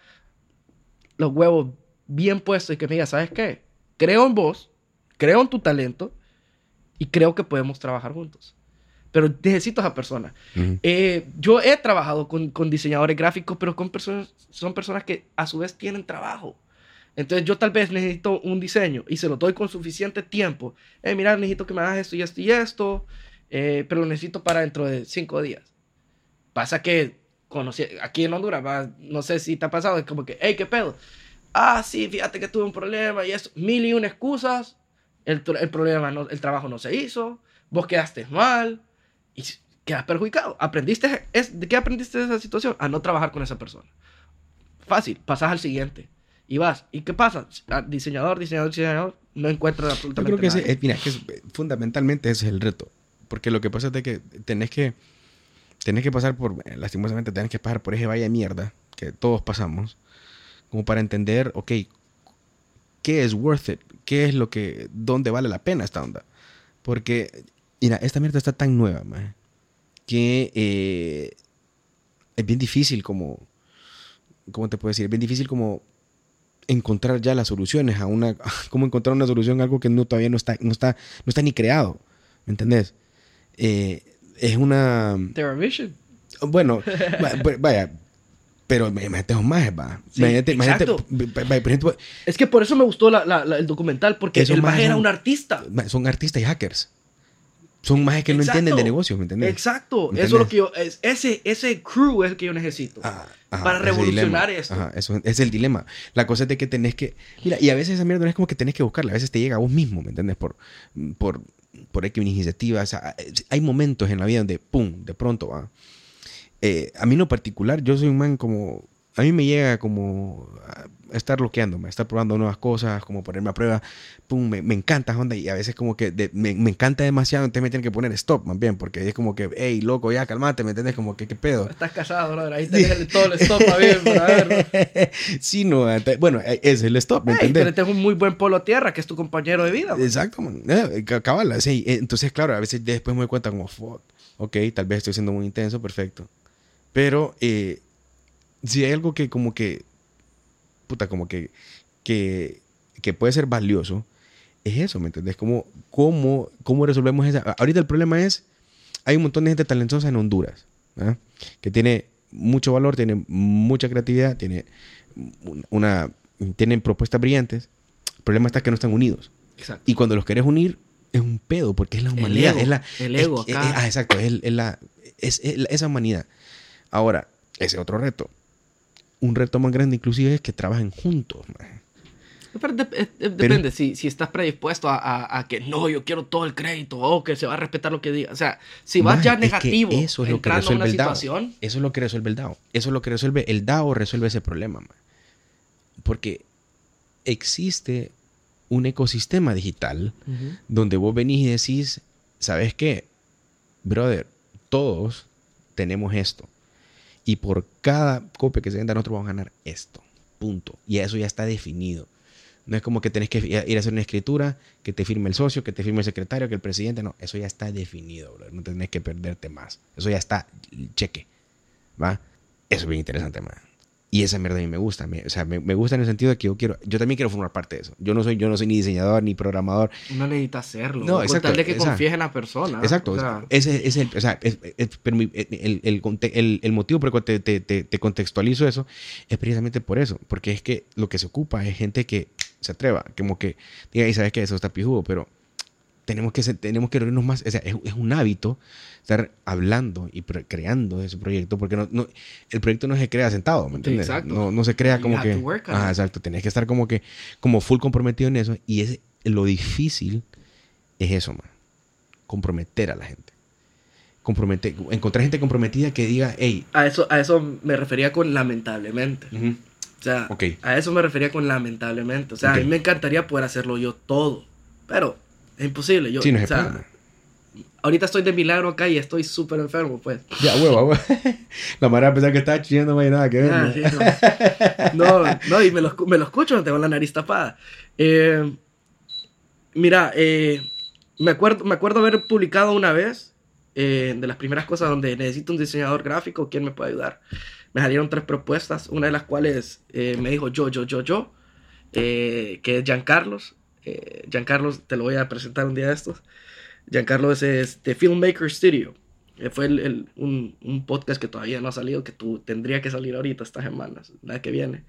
los huevos bien puestos y que me diga, ¿sabes qué? Creo en vos, creo en tu talento y creo que podemos trabajar juntos. Pero necesito a esa persona. Eh, yo he trabajado con, con diseñadores gráficos, pero con personas, son personas que a su vez tienen trabajo. Entonces yo tal vez necesito un diseño y se lo doy con suficiente tiempo. Eh, mira, necesito que me hagas esto y esto y esto, eh, pero lo necesito para dentro de cinco días. Pasa que conocí, aquí en Honduras, no sé si te ha pasado, es como que, hey, ¿qué pedo? Ah, sí, fíjate que tuve un problema y eso, mil y una excusas, el, problema, no, el trabajo no se hizo, vos quedaste mal y quedas perjudicado. ¿Aprendiste, es, ¿De qué aprendiste de esa situación? A no trabajar con esa persona. Fácil, pasas al siguiente y vas. ¿Y qué pasa? Ah, Diseñador, diseñador, diseñador, no encuentras
Yo
absolutamente
creo que
nada.
eh, mira, que es- fundamentalmente ese es el reto. Porque lo que pasa es de que tenés que, tenés que pasar por, eh, lastimosamente, tenés que pasar por ese valle de mierda que todos pasamos, como para entender, ok, ¿qué es worth it? ¿Qué es lo que, dónde vale la pena esta onda? Porque, mira, esta mierda está tan nueva, maje, que eh, es bien difícil como, ¿cómo te puedo decir? Es bien difícil como encontrar ya las soluciones a una, cómo encontrar una solución a algo que no, todavía no está, no está, no está ni creado, ¿me entendés? Eh, es una, bueno, va- va- vaya, pero imagínate un maje, va.
Sí,
imagínate,
exacto.
por ejemplo,
Es que por eso me gustó la- la- la- el documental, porque el maje
majes
era un artista.
son artistas y hackers. Son majes que no entienden de negocios, ¿me entiendes?
Exacto.
¿Me
Eso es lo que yo. es- ese, ese crew es el que yo necesito.
Ah, ajá,
para revolucionar esto.
Ajá, eso es el dilema. La cosa es de que tenés que. Mira, y a veces esa mierda no es como que tenés que buscarla, a veces te llega a vos mismo, ¿me entiendes? Por, por, por X iniciativa. O sea, hay momentos en la vida donde, pum, de pronto va. Eh, a mí en lo particular, yo soy un man como. A mí me llega como a estar bloqueándome, a estar probando nuevas cosas, como ponerme a prueba. Pum, me, me encanta onda y a veces como que de- me, me encanta demasiado, entonces me tienen que poner stop más bien, porque es como que, hey, loco, ya calmate, ¿me entiendes? Como que, ¿qué pedo?
Estás casado, brother. Ahí tenés el- todo el stop para ver, para ver. ¿no?
sí, no, ente- bueno, eh, es el stop, ¿me
Ey,
entiendes?
pero tengo un muy buen polo tierra, que es tu compañero de vida. man.
Exacto, man. Eh, ca- cabala, sí. Eh, Entonces, claro, a veces después me doy cuenta como, fuck, ok, tal vez estoy siendo muy intenso, perfecto. Pero eh, si hay algo que como que, puta, como que, que, que puede ser valioso, es eso, ¿me entendés? Como, ¿cómo, ¿Cómo resolvemos esa? Ahorita el problema es, hay un montón de gente talentosa en Honduras, ¿ah? que tiene mucho valor, tiene mucha creatividad, tiene un- una, tienen propuestas brillantes. El problema está que no están unidos.
Exacto.
Y cuando los querés unir, es un pedo, porque es la
El
humanidad.
ego,
es la,
el
es-
ego
es- ah, exacto, es, el- la, es, esa humanidad. Ahora, ese otro reto. Un reto más grande inclusive es que trabajen juntos.
Pero dep- eh, eh, depende, si, si estás predispuesto a, a- a que no, yo quiero todo el crédito o que se va a respetar lo que diga. O sea, si vas ya
es que
negativo,
eso es lo que
entrando a
resuelve
una
el DAO.
situación,
Eso es lo que resuelve el DAO. Eso es lo que resuelve el DAO, resuelve ese problema. maje. Porque existe un ecosistema digital donde vos venís y decís, ¿sabes qué? Brother, todos tenemos esto. Y por cada copia que se venda, nosotros vamos a ganar esto. Punto. Y eso ya está definido. No es como que tenés que ir a hacer una escritura, que te firme el socio, que te firme el secretario, que el presidente. No, eso ya está definido, brother. No tenés que perderte más. Eso ya está cheque. ¿Va? Eso es bien interesante, man. Y esa mierda a mí me gusta. me- o sea, me, me gusta en el sentido de que yo quiero, yo también quiero formar parte de eso. Yo no soy, yo no soy ni diseñador ni programador.
no necesita hacerlo.
No,
con
exacto,
tal de que
exacto.
confíes en la persona.
Exacto.
O sea,
ese es el, o sea, es- es- pero mi- el, el, conte- el- el motivo por el cual te, te- te- te contextualizo eso es precisamente por eso. Porque es que lo que se ocupa es gente que se atreva, como que diga, y sabes que eso está pijudo, pero tenemos que, tenemos que reunirnos más. O sea, es, es un hábito estar hablando y creando ese proyecto, porque no, no- el proyecto no se crea sentado, ¿me entiendes?
exacto.
No, no se crea como que...
it.
exacto. Tenés que estar como que, como full comprometido en eso. Y es, lo difícil es eso, man comprometer a la gente. Comprometer, encontrar gente comprometida que diga, hey.
A eso, a eso me refería con lamentablemente. O sea, a eso me refería con lamentablemente. O sea, a mí me encantaría poder hacerlo yo todo, pero es imposible. Yo, o sea, ahorita estoy de milagro acá y estoy súper enfermo, pues.
Ya, huevo, huevo. La madre a pensar que estaba chillando no hay nada que ver.
Ah, ¿no? no, y me lo, me lo escucho, tengo la nariz tapada. Eh, mira, eh, me, acuerdo, me acuerdo haber publicado una vez eh, de las primeras cosas donde necesito un diseñador gráfico, ¿quién me puede ayudar? Me salieron tres propuestas, una de las cuales me dijo yo, yo, yo, yo, que es Giancarlos. Giancarlos, te lo voy a presentar un día de estos. Giancarlo es, es de Filmmaker Studio. Eh, fue un, podcast que todavía no ha salido, que tú, tendría que salir ahorita estas semanas, la que viene.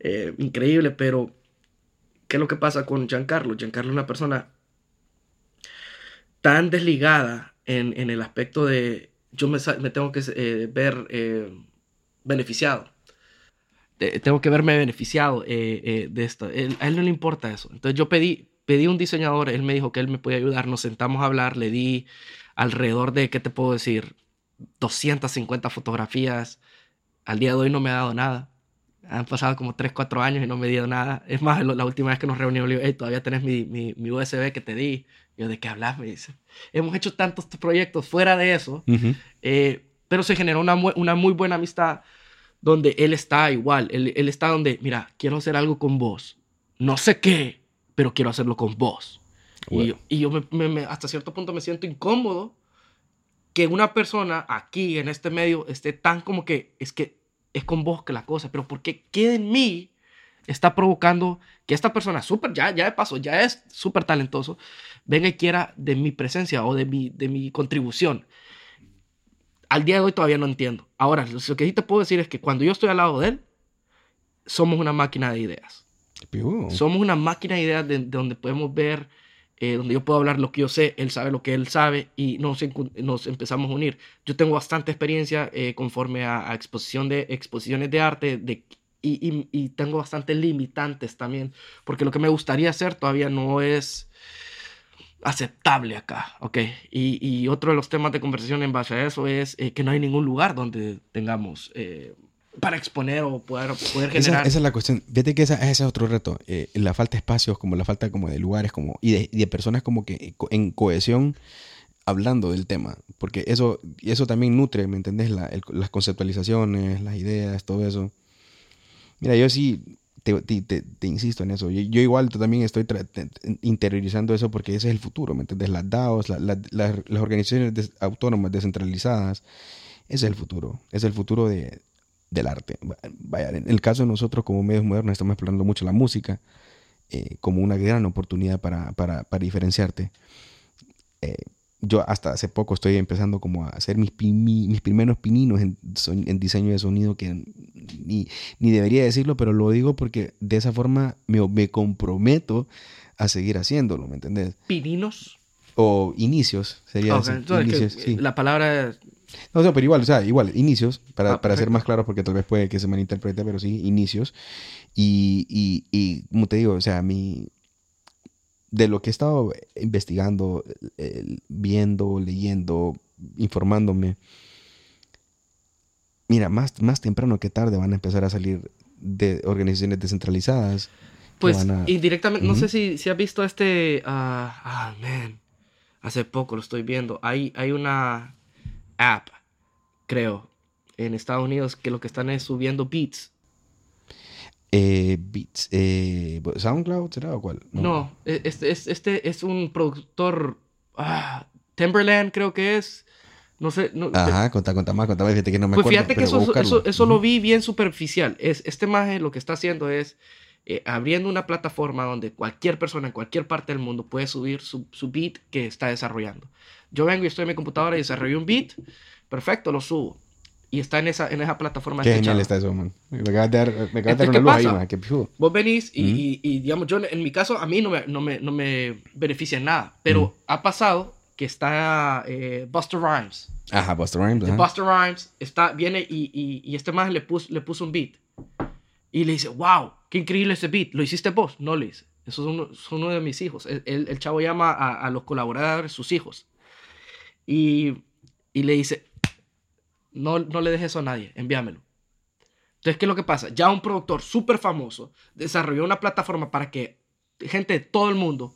Eh, increíble, pero ¿qué es lo que pasa con Giancarlo? Giancarlo es una persona tan desligada en, en el aspecto de yo me, me tengo que eh, ver beneficiado. Tengo que verme beneficiado de esto. a él no le importa eso. Entonces yo pedí, pedí un diseñador, él me dijo que él me podía ayudar, nos sentamos a hablar, le di alrededor de, ¿qué te puedo decir? 250 fotografías. Al día de hoy no me ha dado nada. Han pasado como 3, 4 años y no me dio nada. Es más, la última vez que nos reunimos, le digo, hey, todavía tenés mi, mi, mi, USB que te di. yo, ¿de qué hablas? Me dice. Hemos hecho tantos proyectos fuera de eso, eh, pero se generó una, una muy buena amistad donde él está igual. Él, él está donde, mira, quiero hacer algo con vos. No sé qué, pero quiero hacerlo con vos. Y yo, y yo me, hasta cierto punto me siento incómodo que una persona aquí en este medio esté tan como que es que es con vos que la cosa, pero porque qué en mí está provocando que esta persona súper, ya, ya de paso, ya es súper talentoso, venga y quiera de mi presencia o de mi, de mi contribución. Al día de hoy todavía no entiendo. Ahora, lo que sí te puedo decir es que cuando yo estoy al lado de él, somos una máquina de ideas. Somos una máquina de ideas de, donde podemos ver, eh, donde yo puedo hablar lo que yo sé, él sabe lo que él sabe y nos, nos empezamos a unir. Yo tengo bastante experiencia eh, conforme a, exposición de, exposiciones de arte de, y, y, tengo bastantes limitantes también, porque lo que me gustaría hacer todavía no es aceptable acá, ¿ok? Y, y, otro de los temas de conversación en base a eso es eh, que no hay ningún lugar donde tengamos para exponer o poder, poder generar.
Esa, es la cuestión. Fíjate que ese es otro reto. Eh, la falta de espacios, como la falta como de lugares como, y, de, de personas como que en cohesión hablando del tema. Porque eso, eso también nutre, ¿me entendés? las conceptualizaciones, las ideas, todo eso. Mira, yo sí te, te, te, insisto en eso. Yo, igual también estoy interiorizando eso porque ese es el futuro, ¿me entiendes? Las DAOs, las organizaciones autónomas descentralizadas, ese es el futuro. Es el futuro de, del arte. Vaya, en el caso de nosotros como medios modernos estamos explorando mucho la música eh, como una gran oportunidad para, para, para diferenciarte. Eh, yo hasta hace poco estoy empezando como a hacer mis, mis primeros pininos en, en, diseño de sonido que ni, ni, debería decirlo, pero lo digo porque de esa forma me, me comprometo a seguir haciéndolo, ¿me entendés?
¿Pininos?
O inicios, sería
inicios, sí. La palabra
no, no, pero igual, o sea, igual, inicios, para, ah, para ser más claro, porque tal vez puede que se malinterprete, pero sí, inicios. Y, y, y como te digo, o sea, mi, de lo que he estado investigando, viendo, leyendo, informándome, mira, más, más temprano que tarde van a empezar a salir de organizaciones descentralizadas.
Pues indirectamente, no sé si, si has visto este, ah, uh, man, hace poco lo estoy viendo, hay, hay una app, creo, en Estados Unidos que lo que están es subiendo beats.
Eh, beats. Eh, ¿SoundCloud será o cuál?
No, e, este, este, es un productor. Ah, Timberland creo que es. No sé. No,
Ajá, contá, contá más, contá más. Fíjate que no me pues
Fíjate que eso, eso, lo vi bien superficial. Es, este maje lo que está haciendo es eh, abriendo una plataforma donde cualquier persona en cualquier parte del mundo puede subir su, su beat que está desarrollando. Yo vengo y estoy en mi computadora y desarrollo un beat, perfecto, lo subo. Y está en esa, en esa plataforma.
Qué genial está eso, man. Me acabas de dar, me acabas de dar una luz ahí, man. Qué
Vos venís y, y, digamos, yo en mi caso, a mí no me, no me, no me beneficia en nada. Pero ha pasado que está eh, Buster Rhymes.
Ajá, Buster Rhymes.
Buster Rhymes está, viene y, y, y este más le puso, le puso un beat. Y le dice, wow, qué increíble ese beat. ¿Lo hiciste vos? No le dice. Eso es uno, uno de mis hijos. El, el, chavo llama a, a, los colaboradores sus hijos. y, y le dice, no, no le dejes eso a nadie, envíamelo. Entonces, ¿qué es lo que pasa? Ya un productor súper famoso desarrolló una plataforma para que gente de todo el mundo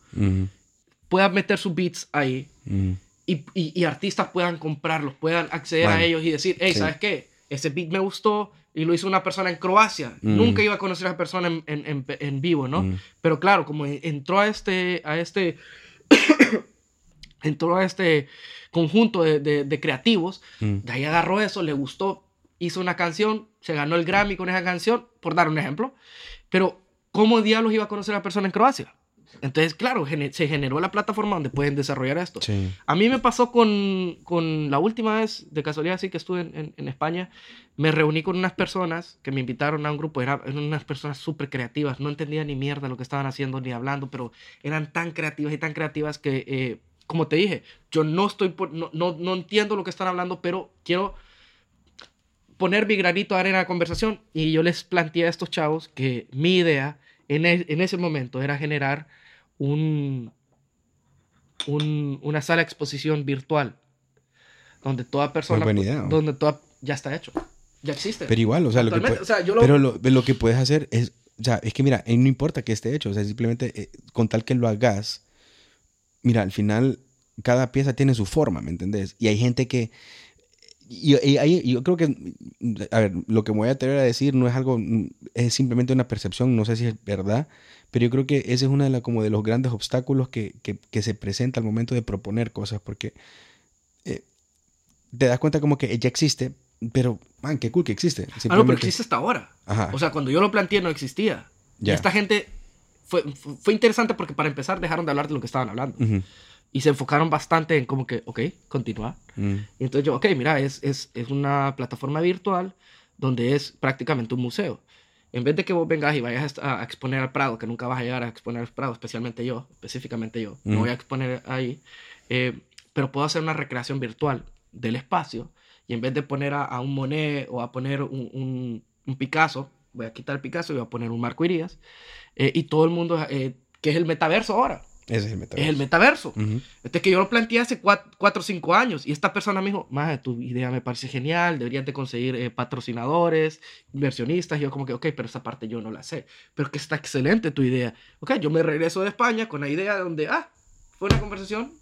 pueda meter sus beats ahí y, y- y artistas puedan comprarlos, puedan acceder a ellos y decir, hey,
sí.
¿sabes qué? Ese beat me gustó y lo hizo una persona en Croacia. Nunca iba a conocer a esa persona en, en- en- en vivo, ¿no? Pero claro, como entró a este, a este, entró a este conjunto de, de- de creativos,
Mm.
de ahí agarró eso, le gustó, hizo una canción, se ganó el Grammy con esa canción, por dar un ejemplo. Pero, ¿cómo diablos iba a conocer a la persona en Croacia? Entonces, claro, se generó la plataforma donde pueden desarrollar esto.
Sí.
A mí me pasó con, con la última vez, de casualidad, sí que estuve en, en- en España, me reuní con unas personas que me invitaron a un grupo, era- eran unas personas súper creativas, no entendía ni mierda lo que estaban haciendo ni hablando, pero eran tan creativas y tan creativas que, eh, como te dije, yo no estoy, por- no, no, no entiendo lo que están hablando, pero quiero poner mi granito de arena a la conversación y yo les planteé a estos chavos que mi idea en, e- en ese momento era generar un, un- una sala de exposición virtual donde toda persona
buena idea, ¿no?
donde toda ya está hecho ya existe
Pero igual, o sea, lo que,
o sea, yo lo-
pero lo, lo que puedes hacer es, o sea, es que mira, eh, no importa que esté hecho, o sea, simplemente eh, con tal que lo hagas, mira, al final cada pieza tiene su forma, ¿me entendés? Y hay gente que, y, y yo creo que, a ver, lo que me voy a atrever a decir no es algo, es simplemente una percepción, no sé si es verdad, pero yo creo que ese es uno de, la, como de los grandes obstáculos que, que, que se presenta al momento de proponer cosas, porque eh, te das cuenta como que ya existe, pero, man, qué cool que existe.
ah, no, pero existe hasta ahora
Ajá.
o sea cuando yo lo planteé no existía y
Ya.
esta gente fue, fue interesante porque para empezar dejaron de hablar de lo que estaban hablando
Ujú,
y se enfocaron bastante en como que ok continúa
ujú.
Y entonces yo, ok, mira, es, es, es una plataforma virtual donde es prácticamente un museo. En vez de que vos vengas y vayas a, a exponer al Prado, que nunca vas a llegar a exponer al Prado, especialmente yo, específicamente yo, no
Ujú.
voy a exponer ahí, eh, pero puedo hacer una recreación virtual del espacio y en vez de poner a, a un Monet o a poner un, un, un Picasso, voy a quitar Picasso y voy a poner un Marco Irías, eh, y todo el mundo, eh, que es el metaverso ahora,
Ese es el metaverso.
es el metaverso.
Ujú.
Este que yo lo planteé hace 4 o 5 años y esta persona me dijo, más tu idea me parece genial, deberías de conseguir eh, patrocinadores, inversionistas. Y yo como que, ok, pero esa parte yo no la sé. Pero que está excelente tu idea. Ok, yo me regreso de España con la idea donde, ah, fue una conversación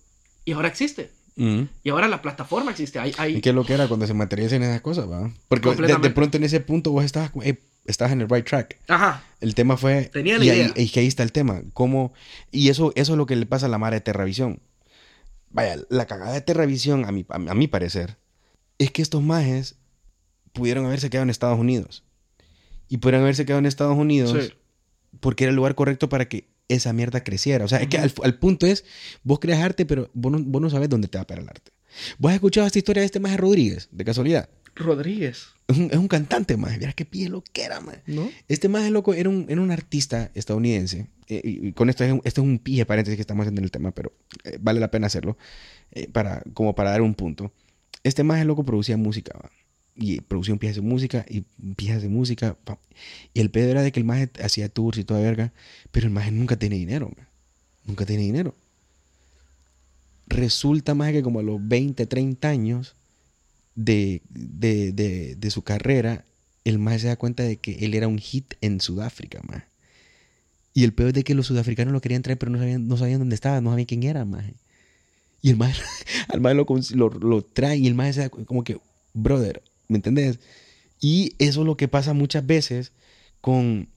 y ahora existe.
Ujú.
Y ahora la plataforma existe. Hay, hay,
¿Y qué es lo que era cuando se materializan esas cosas, va? Porque de, de pronto en ese punto vos estabas, "Ey, estabas en el right track.
Ajá,
El tema fue...
Tenía la
y ahí-
idea.
y que ahí está el tema. Cómo, y eso, eso es lo que le pasa a la madre de Terravisión. Vaya, la cagada de Terravisión, a mi, a, a mi parecer, es que estos majes pudieron haberse quedado en Estados Unidos. Y pudieron haberse quedado en Estados Unidos
Sí.
porque era el lugar correcto para que esa mierda creciera. O sea, es que al, al punto es, vos creas arte, pero vos no, vos no sabes dónde te va a parar el arte. ¿Vos has escuchado esta historia de este maje Rodríguez, de casualidad?
Rodríguez,
Es un, es un cantante, maje. Mira qué pie lo que era, maje.
¿no?
Este maje loco era un, era un artista estadounidense. Eh, y, con esto es un, esto es un pie paréntesis que estamos haciendo en el tema, pero eh, vale la pena hacerlo. eh, para, como para dar un punto. Este maje loco producía música, va. Y producía piezas de música y piezas de música. Y el pedo era de que el maje hacía tours y toda verga, pero el maje nunca tiene dinero, maje. Nunca tiene dinero. Resulta más que como a los 20, 30 años de, de, de, de su carrera, el maje se da cuenta de que él era un hit en Sudáfrica. Y el peor es de que los sudafricanos lo querían traer, pero no sabían, no sabían dónde estaba, no sabían quién era, maje. Y el maje, al maje lo, lo, trae y el maje se da como que, brother, ¿me entendés? Y eso es lo que pasa muchas veces con,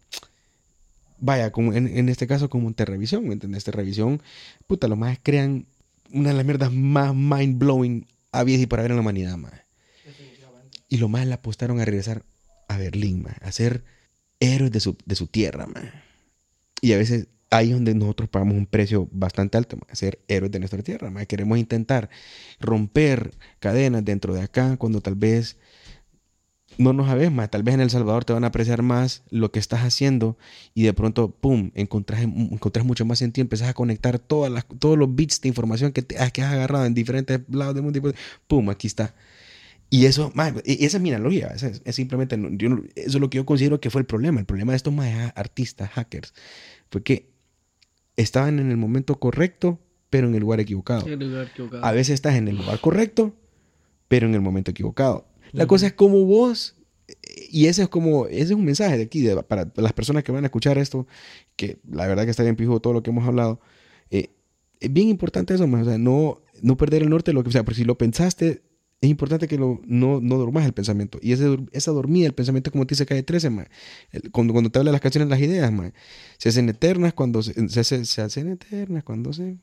vaya, como en, en este caso como Terrevisión, ¿me entendés? Terrevisión, puta, los majes crean una de las mierdas más mind-blowing habidas y para ver en la humanidad, maje. Y los majes le apostaron a regresar a Berlín, maje, a ser héroes de su, de su tierra, maje. Y a veces ahí es donde nosotros pagamos un precio bastante alto, maje, ser héroes de nuestra tierra. maje. Queremos intentar romper cadenas dentro de acá cuando tal vez no nos sabes más. Tal vez en El Salvador te van a apreciar más lo que estás haciendo y de pronto, pum, encontrás, encontrás mucho más sentido. Empezás a conectar todas las, todos los bits de información que, te- que has agarrado en diferentes lados del mundo. y Pum, aquí está. Y eso, man, y esa es mi analogía. esa es, es simplemente, yo eso es lo que yo considero que fue el problema. El problema de estos más artistas, hackers, fue que estaban en el momento correcto pero en el lugar equivocado.
En el lugar equivocado.
A veces estás en el lugar correcto, pero en el momento equivocado. La cosa es como vos, y ese es como, ese es un mensaje de aquí, de- para las personas que van a escuchar esto, que la verdad que está bien pijo todo lo que hemos hablado. eh, es bien importante eso, man, o sea, no, no perder el norte, lo que, o sea, porque si lo pensaste, es importante que lo, no, no dormas el pensamiento. Y ese, esa dormida, el pensamiento, como te dice Calle 13, man, el- cuando, cuando te habla de las canciones, las ideas, man, se hacen eternas cuando se, se, se hacen eternas cuando se...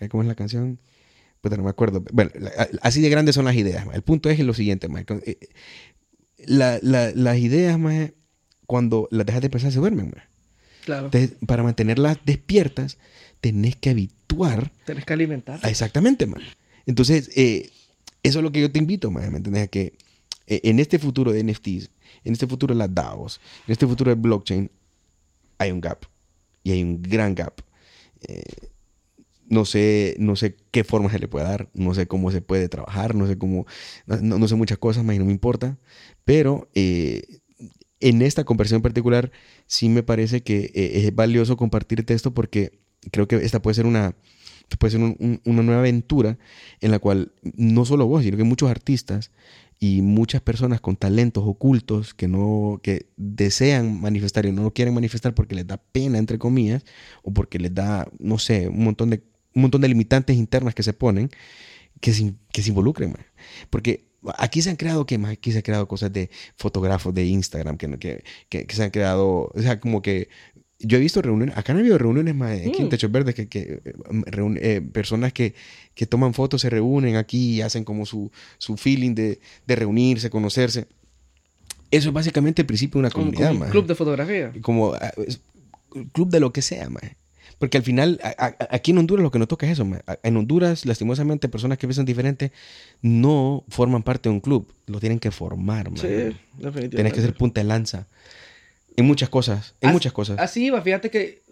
eh, ¿Cómo es la canción? Puta, no me acuerdo. Bueno, la- así de grandes son las ideas. ma. El punto es lo siguiente, ma. Con- eh, la- la- las ideas, ma, cuando las dejas de pensar, se duermen. ma.
Claro.
Entonces, para mantenerlas despiertas, tenés que habituar
Tienes que alimentar.
exactamente, ma. Entonces, eh, eso es lo que yo te invito, ma, ¿me entendés? Que eh, en este futuro de NFTs, en este futuro de las DAOs, en este futuro de blockchain, hay un gap. Y hay un gran gap. Eh, no sé, no sé qué forma se le puede dar, no sé cómo se puede trabajar, no sé cómo, no, sé muchas cosas, más no me importa, pero eh, en esta conversación en particular sí me parece que eh, es valioso compartirte esto porque creo que esta puede ser una, puede ser un- un- una nueva aventura en la cual no solo vos, sino que muchos artistas y muchas personas con talentos ocultos que no que desean manifestar y no lo quieren manifestar porque les da pena entre comillas o porque les da no sé un montón de un montón de limitantes internas que se ponen que se, que se involucren man. porque aquí se han creado que aquí se han creado cosas de fotógrafos de Instagram que, que, que se han creado o sea como que yo he visto reuniones, acá han habido reuniones más aquí en
Mm.
Techo Verde que, que eh, reúne- eh, personas que, que toman fotos, se reúnen aquí y hacen como su, su feeling de, de reunirse, conocerse. Eso es básicamente el principio de una
Como,
comunidad,
como un club de fotografía.
Como ah, es- club de lo que sea, maje. Porque al final, a- a- aquí en Honduras lo que nos toca es eso. A- En Honduras, lastimosamente, personas que piensan diferente no forman parte de un club. Lo tienen que formar,
Sí,
maje.
definitivamente.
Tienes que ser punta de lanza. En muchas cosas. En
As-
muchas cosas.
Así iba, fíjate que,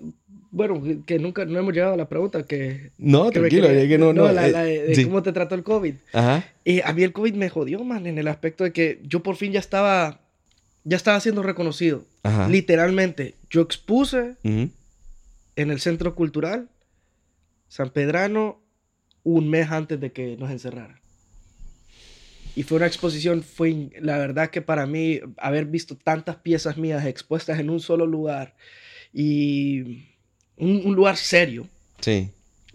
bueno, que nunca, no hemos llegado a la pregunta que...
no,
que
tranquilo. es que no, no.
la,
eh,
la de, de
sí.
cómo te trató el COVID.
Ajá.
Eh, a mí el COVID me jodió, man, en el aspecto de que yo por fin ya estaba, ya estaba siendo reconocido.
Ajá.
Literalmente, yo expuse en el Centro Cultural San Pedrano un mes antes de que nos encerraran. Y fue una exposición, fue la verdad que para mí haber visto tantas piezas mías expuestas en un solo lugar y un, un lugar serio,
Sí.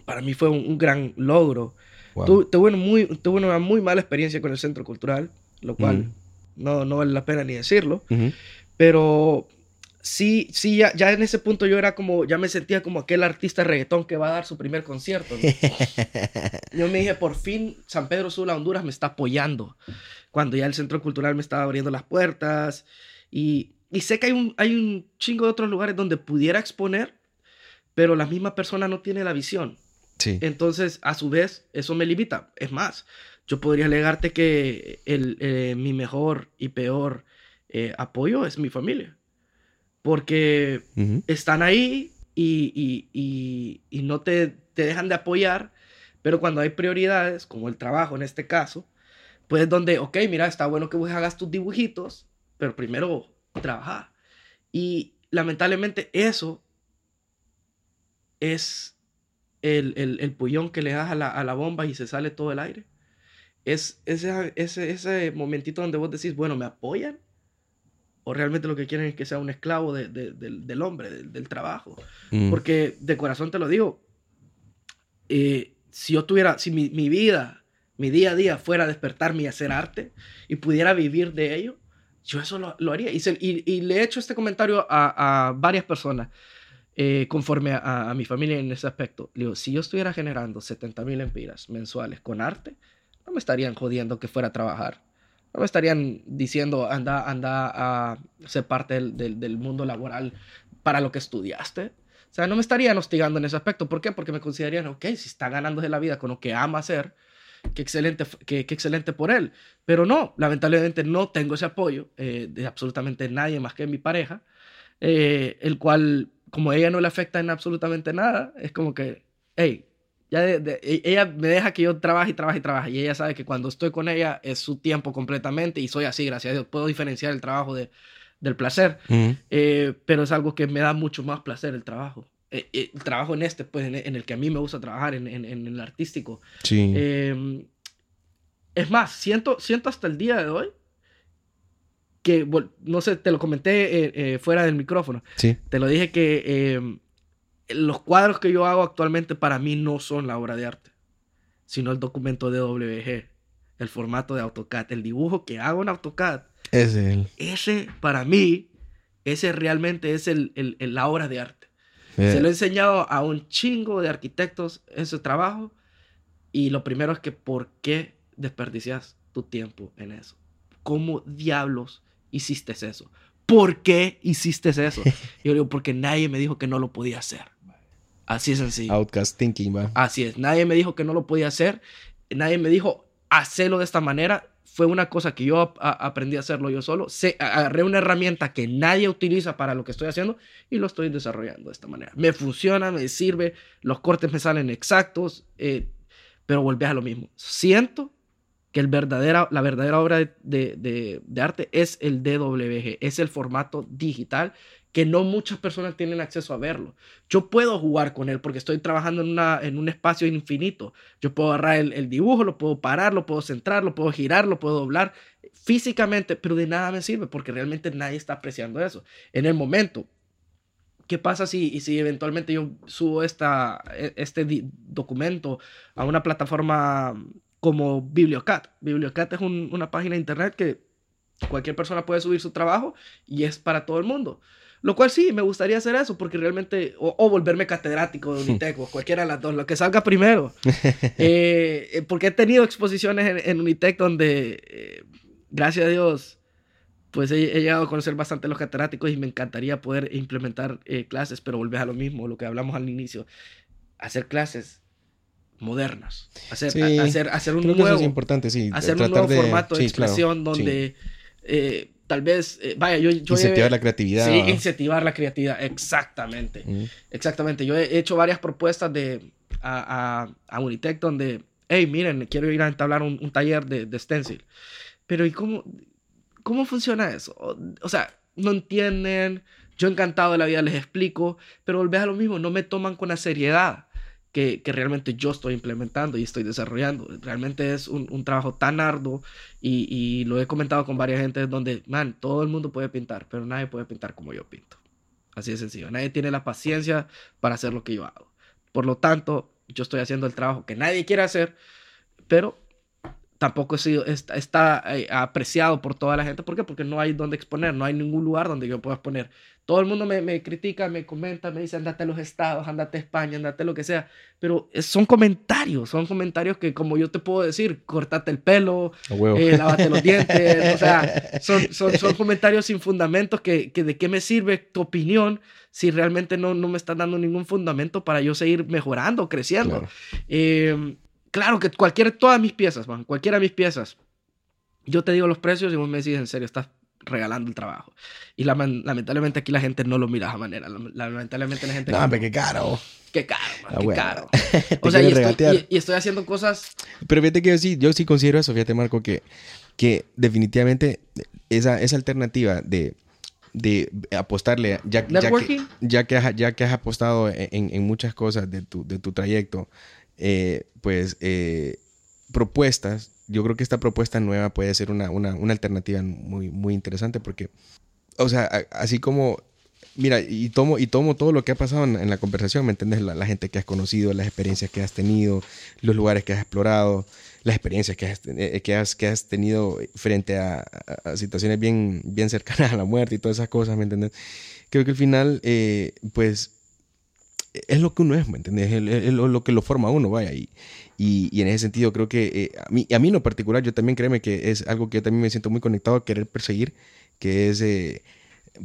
para mí fue un, un gran logro.
Wow.
Tu- Tuve, muy, tuve una muy mala experiencia con el Centro Cultural, lo cual no, no vale la pena ni decirlo. Pero sí, sí, ya, ya en ese punto yo era como, ya me sentía como aquel artista reggaetón que va a dar su primer concierto. ¿no? yo me dije, por fin San Pedro Sula, Honduras me está apoyando. Cuando ya el Centro Cultural me estaba abriendo las puertas. Y, y sé que hay un, hay un chingo de otros lugares donde pudiera exponer, pero la misma persona no tiene la visión.
Sí.
Entonces, a su vez, eso me limita. Es más, yo podría alegarte que el, eh, mi mejor y peor eh, apoyo es mi familia. Porque están ahí y, y- y- y no te, te dejan de apoyar, pero cuando hay prioridades, como el trabajo en este caso, pues es donde, ok, mira, está bueno que vos hagas tus dibujitos, pero primero trabajar. Y lamentablemente eso es el, el, el pullón que le das a la, a la bomba y se sale todo el aire. Es ese, ese, ese momentito donde vos decís, bueno, ¿me apoyan? ¿O realmente lo que quieren es que sea un esclavo de- de- del, del hombre, del, del trabajo?
Mm.
Porque de corazón te lo digo, eh, si yo tuviera, si mi, mi vida, mi día a día fuera despertarme y hacer arte y pudiera vivir de ello, yo eso lo, lo haría. Y, se- y- y le he hecho este comentario a, a varias personas eh, conforme a, a mi familia en ese aspecto. Le digo, si yo estuviera generando 70 mil empiras mensuales con arte, no me estarían jodiendo que fuera a trabajar. No me estarían diciendo, anda, anda a ser parte del, del- mundo laboral para lo que estudiaste. O sea, no me estarían hostigando en ese aspecto. ¿Por qué? Porque me considerarían, ok, si está ganándose la vida con lo que ama hacer, qué excelente, qué, qué excelente por él. Pero no, lamentablemente no tengo ese apoyo eh, de absolutamente nadie más que mi pareja, eh, el cual, como ella no le afecta en absolutamente nada, es como que, hey, ya de- de- e- ella me deja que yo trabaje y trabaje y trabaje. Y ella sabe que cuando estoy con ella es su tiempo completamente y soy así, gracias a Dios. Puedo diferenciar el trabajo de, del placer. Eh, pero es algo que me da mucho más placer el trabajo. eh, eh, trabajo en este, pues, en, en el que a mí me gusta trabajar, en, en, en el artístico.
Sí.
Eh, es más, siento, siento hasta el día de hoy que, bueno, no sé, te lo comenté fuera del micrófono.
sí.
Te lo dije que eh, los cuadros que yo hago actualmente para mí no son la obra de arte, sino el documento de WG, el formato de AutoCAD, el dibujo que hago en AutoCAD.
Ese es el.
Ese, para mí, ese realmente es el, el- el- la obra de arte. Se lo he enseñado a un chingo de arquitectos ese trabajo y lo primero es que ¿por qué desperdicias tu tiempo en eso? ¿Cómo diablos hiciste eso? ¿Por qué hiciste eso? Yo digo, porque nadie me dijo que no lo podía hacer. Así es sencillo.
Outcast Thinking, va.
Así es. Nadie me dijo que no lo podía hacer. Nadie me dijo, hacerlo de esta manera. Fue una cosa que yo a- aprendí a hacerlo yo solo. Se, agarré una herramienta que nadie utiliza para lo que estoy haciendo y lo estoy desarrollando de esta manera. Me funciona, me sirve, los cortes me salen exactos, eh, pero volvés a lo mismo. Siento que el verdadera, la verdadera obra de, de- de- de arte es el DWG, es el formato digital que no muchas personas tienen acceso a verlo. Yo puedo jugar con él porque estoy trabajando en, una, en un espacio infinito. Yo puedo agarrar el, el dibujo, lo puedo parar, lo puedo centrar, lo puedo girar, lo puedo doblar físicamente, pero de nada me sirve porque realmente nadie está apreciando eso. En el momento, ¿qué pasa si, y si eventualmente yo subo esta, e- este documento a una plataforma como Bibliocat? Bibliocat es un- una página de internet que cualquier persona puede subir su trabajo y es para todo el mundo. Lo cual sí, me gustaría hacer eso, porque realmente, o, o volverme catedrático de Unitec, o cualquiera de las dos, lo que salga primero. Eh, eh, porque he tenido exposiciones en, en Unitec donde, eh, gracias a Dios, pues he, he llegado a conocer bastante los catedráticos y me encantaría poder implementar eh, clases, pero volver a lo mismo, lo que hablamos al inicio, hacer clases modernas, hacer,
Sí,
a- hacer, hacer un nuevo
es importante, sí.
hacer un nuevo formato de
sí, claro,
expresión
sí.
donde eh, tal vez, eh, vaya, yo... yo
Incentivar
he-
la creatividad.
Sí,
va.
incentivar la creatividad, exactamente.
Mm.
Exactamente. Yo he hecho varias propuestas de, a, a, a Unitec donde, hey, miren, quiero ir a entablar un, un taller de, de stencil. Pero ¿y cómo, cómo funciona eso? O, o sea, no entienden. Yo encantado de la vida les explico, pero volvés a lo mismo, no me toman con la seriedad que, que realmente yo estoy implementando y estoy desarrollando. Realmente es un, un trabajo tan arduo y, y lo he comentado con varias gente donde, man, todo el mundo puede pintar, pero nadie puede pintar como yo pinto. Así de sencillo. Nadie tiene la paciencia para hacer lo que yo hago. Por lo tanto, yo estoy haciendo el trabajo que nadie quiere hacer, pero tampoco he sido, está, está, eh, apreciado por toda la gente. ¿Por qué? Porque no hay donde exponer, no hay ningún lugar donde yo pueda exponer. Todo el mundo me, me critica, me comenta, me dice, andate a los estados, andate a España, andate lo que sea. Pero es- son comentarios, son comentarios que como yo te puedo decir, cortate el pelo,
A
eh, lávate los dientes, o sea, son, son, son comentarios sin fundamentos que, que de qué me sirve tu opinión si realmente no, no me están dando ningún fundamento para yo seguir mejorando, creciendo.
Claro.
Eh, claro que cualquier, todas mis piezas, man, cualquiera de mis piezas, yo te digo los precios y vos me decís, en serio, estás regalando el trabajo. Y lamen- lamentablemente aquí la gente no lo mira de esa manera. Lam- Lamentablemente la gente...
No, hombre, qué caro.
qué caro, man,
Ah,
qué
bueno.
caro. O sea, y estoy, y- y estoy haciendo cosas
Pero fíjate que yo sí, yo sí considero eso, fíjate Marco, que, que definitivamente esa, esa alternativa de, de apostarle, ya, ya, que, ya, que has, ya que has apostado en, en muchas cosas de tu, de tu trayecto, eh, pues eh, propuestas, yo creo que esta propuesta nueva puede ser una, una, una alternativa muy, muy interesante porque, o sea, a- así como Mira, y tomo, y tomo todo lo que ha pasado en, en la conversación, ¿me entiendes? La, la gente que has conocido, las experiencias que has tenido, los lugares que has explorado, las experiencias que has, eh, que has, que has tenido frente a, a- a situaciones bien, bien cercanas a la muerte y todas esas cosas, ¿me entiendes? Creo que al final, eh, pues, es lo que uno es, ¿me entiendes? Es, lo, que lo forma uno, vaya. Y, y, en ese sentido creo que eh, a, mí, a mí en lo particular, yo también créeme que es algo que yo también me siento muy conectado a querer perseguir, que es eh,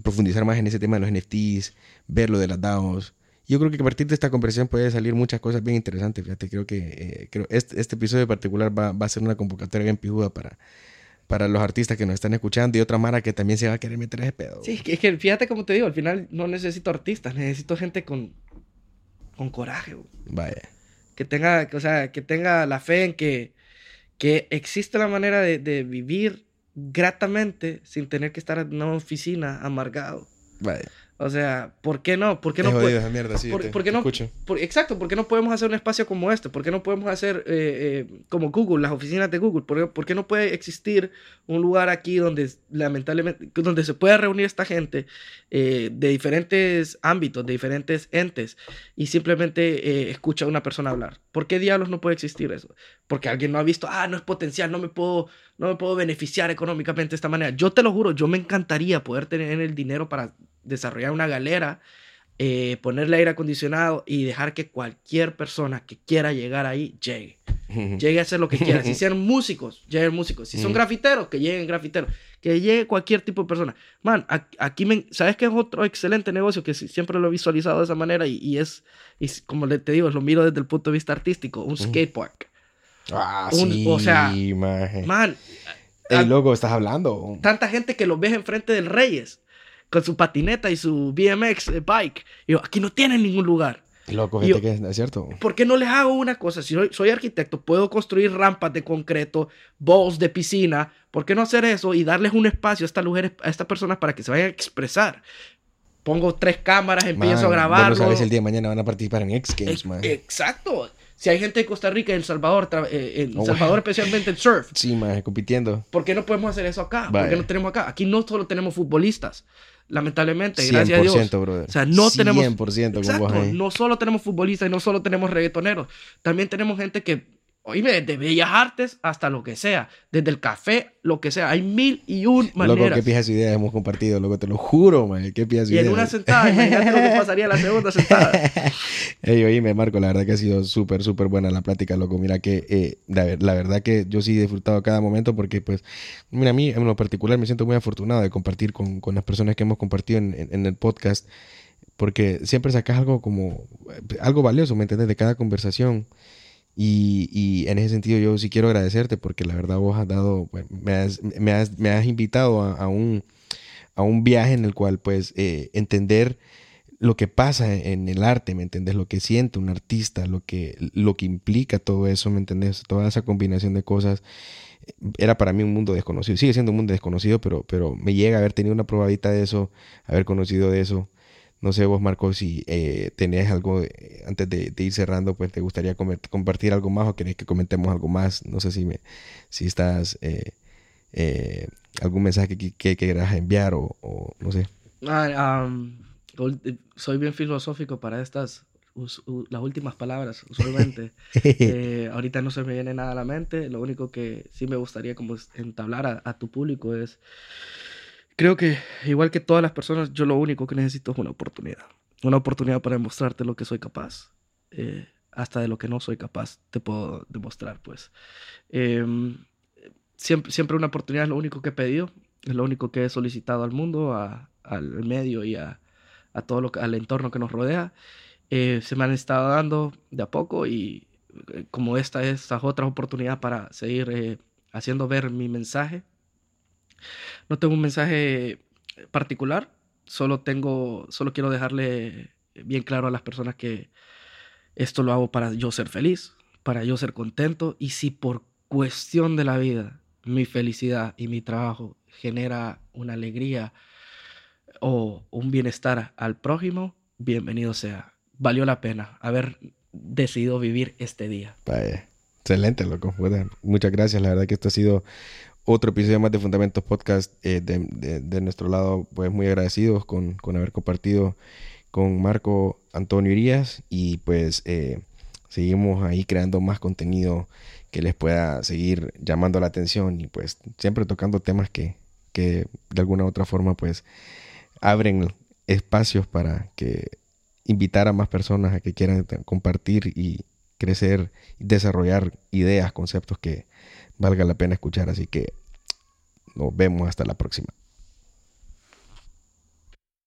profundizar más en ese tema de los NFTs, ver lo de las DAOs. Yo creo que a partir de esta conversación puede salir muchas cosas bien interesantes, fíjate, creo que eh, creo este, este episodio en particular va, va a ser una convocatoria bien pijuda para, para los artistas que nos están escuchando y otra mara que también se va a querer meter ese pedo.
Sí, es que fíjate como te digo, al final no necesito artistas, necesito gente con, con coraje, güey.
Vaya.
que tenga, o sea, que tenga la fe en que, que existe la manera de, de vivir gratamente sin tener que estar en una oficina amargado.
Vaya.
O sea, ¿por qué no? ¿Por qué no?
Esa mierda, sí,
por,
te-
por qué no por- exacto, ¿por qué no podemos hacer un espacio como este? ¿Por qué no podemos hacer eh, eh, como Google, las oficinas de Google? ¿Por, qué- por qué no puede existir un lugar aquí donde lamentablemente, donde se pueda reunir esta gente eh, de diferentes ámbitos, de diferentes entes y simplemente escucha a una persona hablar? ¿Por qué diablos no puede existir eso? Porque alguien no ha visto, ah, no es potencial, no me puedo, no me puedo beneficiar económicamente de esta manera. Yo te lo juro, yo me encantaría poder tener el dinero para desarrollar una galera eh, ponerle aire acondicionado y dejar que cualquier persona que quiera llegar ahí llegue. Llegue a hacer lo que quiera. Si sean músicos, lleguen músicos. Si son grafiteros, que lleguen grafiteros. Que llegue cualquier tipo de persona. Man, aquí me, ¿sabes qué es otro excelente negocio que siempre lo he visualizado de esa manera y, y es, y como te digo, lo miro desde el punto de vista artístico, un skatepark.
Ah,
Un-
sí,
o sea. Man,
Ey,
a-
loco, estás hablando.
tanta gente que los ves enfrente del Reyes con su patineta y su BMX eh, bike. Y yo, aquí no tienen ningún lugar.
Loco,
Yo-
gente que es cierto.
¿Por qué no les hago una cosa? Si soy, soy arquitecto, puedo construir rampas de concreto, bowls de piscina. ¿Por qué no hacer eso y darles un espacio a estas mujeres, a estas personas para que se vayan a expresar? Pongo tres cámaras, empiezo
Man,
a grabarlo.
sabes el día de mañana van a participar en X Games,
Ex-
man.
Exacto. Si hay gente de Costa Rica y El Salvador, eh, en
Oh,
Salvador especialmente el surf,
Sí, man, compitiendo.
¿por qué no podemos hacer eso acá? ¿Por
Vaya.
qué no tenemos acá? Aquí no solo tenemos futbolistas, lamentablemente, gracias a Dios.
100%, brother.
O sea, no tenemos...
100% con
Exacto, no solo tenemos futbolistas y no solo tenemos reggaetoneros, también tenemos gente que, oíme, desde bellas artes hasta lo que sea, desde el café, lo que sea, hay mil y un
Loco,
maneras.
qué pijas ideas hemos compartido, loco, te lo juro, man. Qué pijas
y en
ideas.
una sentada, imagínate lo que pasaría en la segunda sentada.
Ey, oíme, Marco, la verdad que ha sido súper, súper buena la plática, loco. Mira que eh, la, la verdad que yo sí he disfrutado cada momento porque, pues, mira, a mí en lo particular me siento muy afortunado de compartir con, con las personas que hemos compartido en, en- en el podcast porque siempre sacas algo como, eh, algo valioso, ¿me entiendes? De cada conversación. Y, y en ese sentido yo sí quiero agradecerte porque la verdad vos has dado, me has, me has, me has invitado a, a un, a un viaje en el cual pues eh, entender lo que pasa en el arte, ¿me entendés? Lo que siente un artista, lo que, lo que implica todo eso, ¿me entendés? Toda esa combinación de cosas era para mí un mundo desconocido. Sigue siendo un mundo desconocido, pero, pero me llega a haber tenido una probadita de eso, haber conocido de eso. No sé vos, Marco, si eh, tenés algo, eh, antes de, de ir cerrando, pues te gustaría comer- compartir algo más o querés que comentemos algo más. No sé si, me, si estás, eh, eh, algún mensaje que, que, quieras enviar o, o no sé.
Ah, um, soy bien filosófico para estas, us- las últimas palabras, usualmente. Eh, ahorita no se me viene nada a la mente. Lo único que sí me gustaría como entablar a, a tu público es, creo que igual que todas las personas, yo lo único que necesito es una oportunidad. Una oportunidad para demostrarte lo que soy capaz. Eh, hasta de lo que no soy capaz te puedo demostrar, pues. Em, siempre, siempre una oportunidad es lo único que he pedido, es lo único que he solicitado al mundo, a- al medio y a, a todo lo al entorno que nos rodea. Eh, se me han estado dando de a poco y eh, como esta es esta es otra oportunidad para seguir eh, haciendo ver mi mensaje. No tengo un mensaje particular, solo tengo, solo quiero dejarle bien claro a las personas que esto lo hago para yo ser feliz, para yo ser contento y si por cuestión de la vida mi felicidad y mi trabajo genera una alegría o un bienestar al prójimo, bienvenido sea. Valió la pena haber decidido vivir este día.
Excelente, loco. Bueno, muchas gracias. La verdad que esto ha sido otro episodio más de Fundamentos Podcast. eh, de, de- nuestro lado, pues muy agradecidos con, con haber compartido con Marco Antonio Irías y pues eh, seguimos ahí creando más contenido que les pueda seguir llamando la atención y pues siempre tocando temas que, que de alguna u otra forma pues abren espacios para que invitar a más personas a que quieran compartir y crecer y desarrollar ideas, conceptos que valga la pena escuchar. Así que nos vemos hasta la próxima.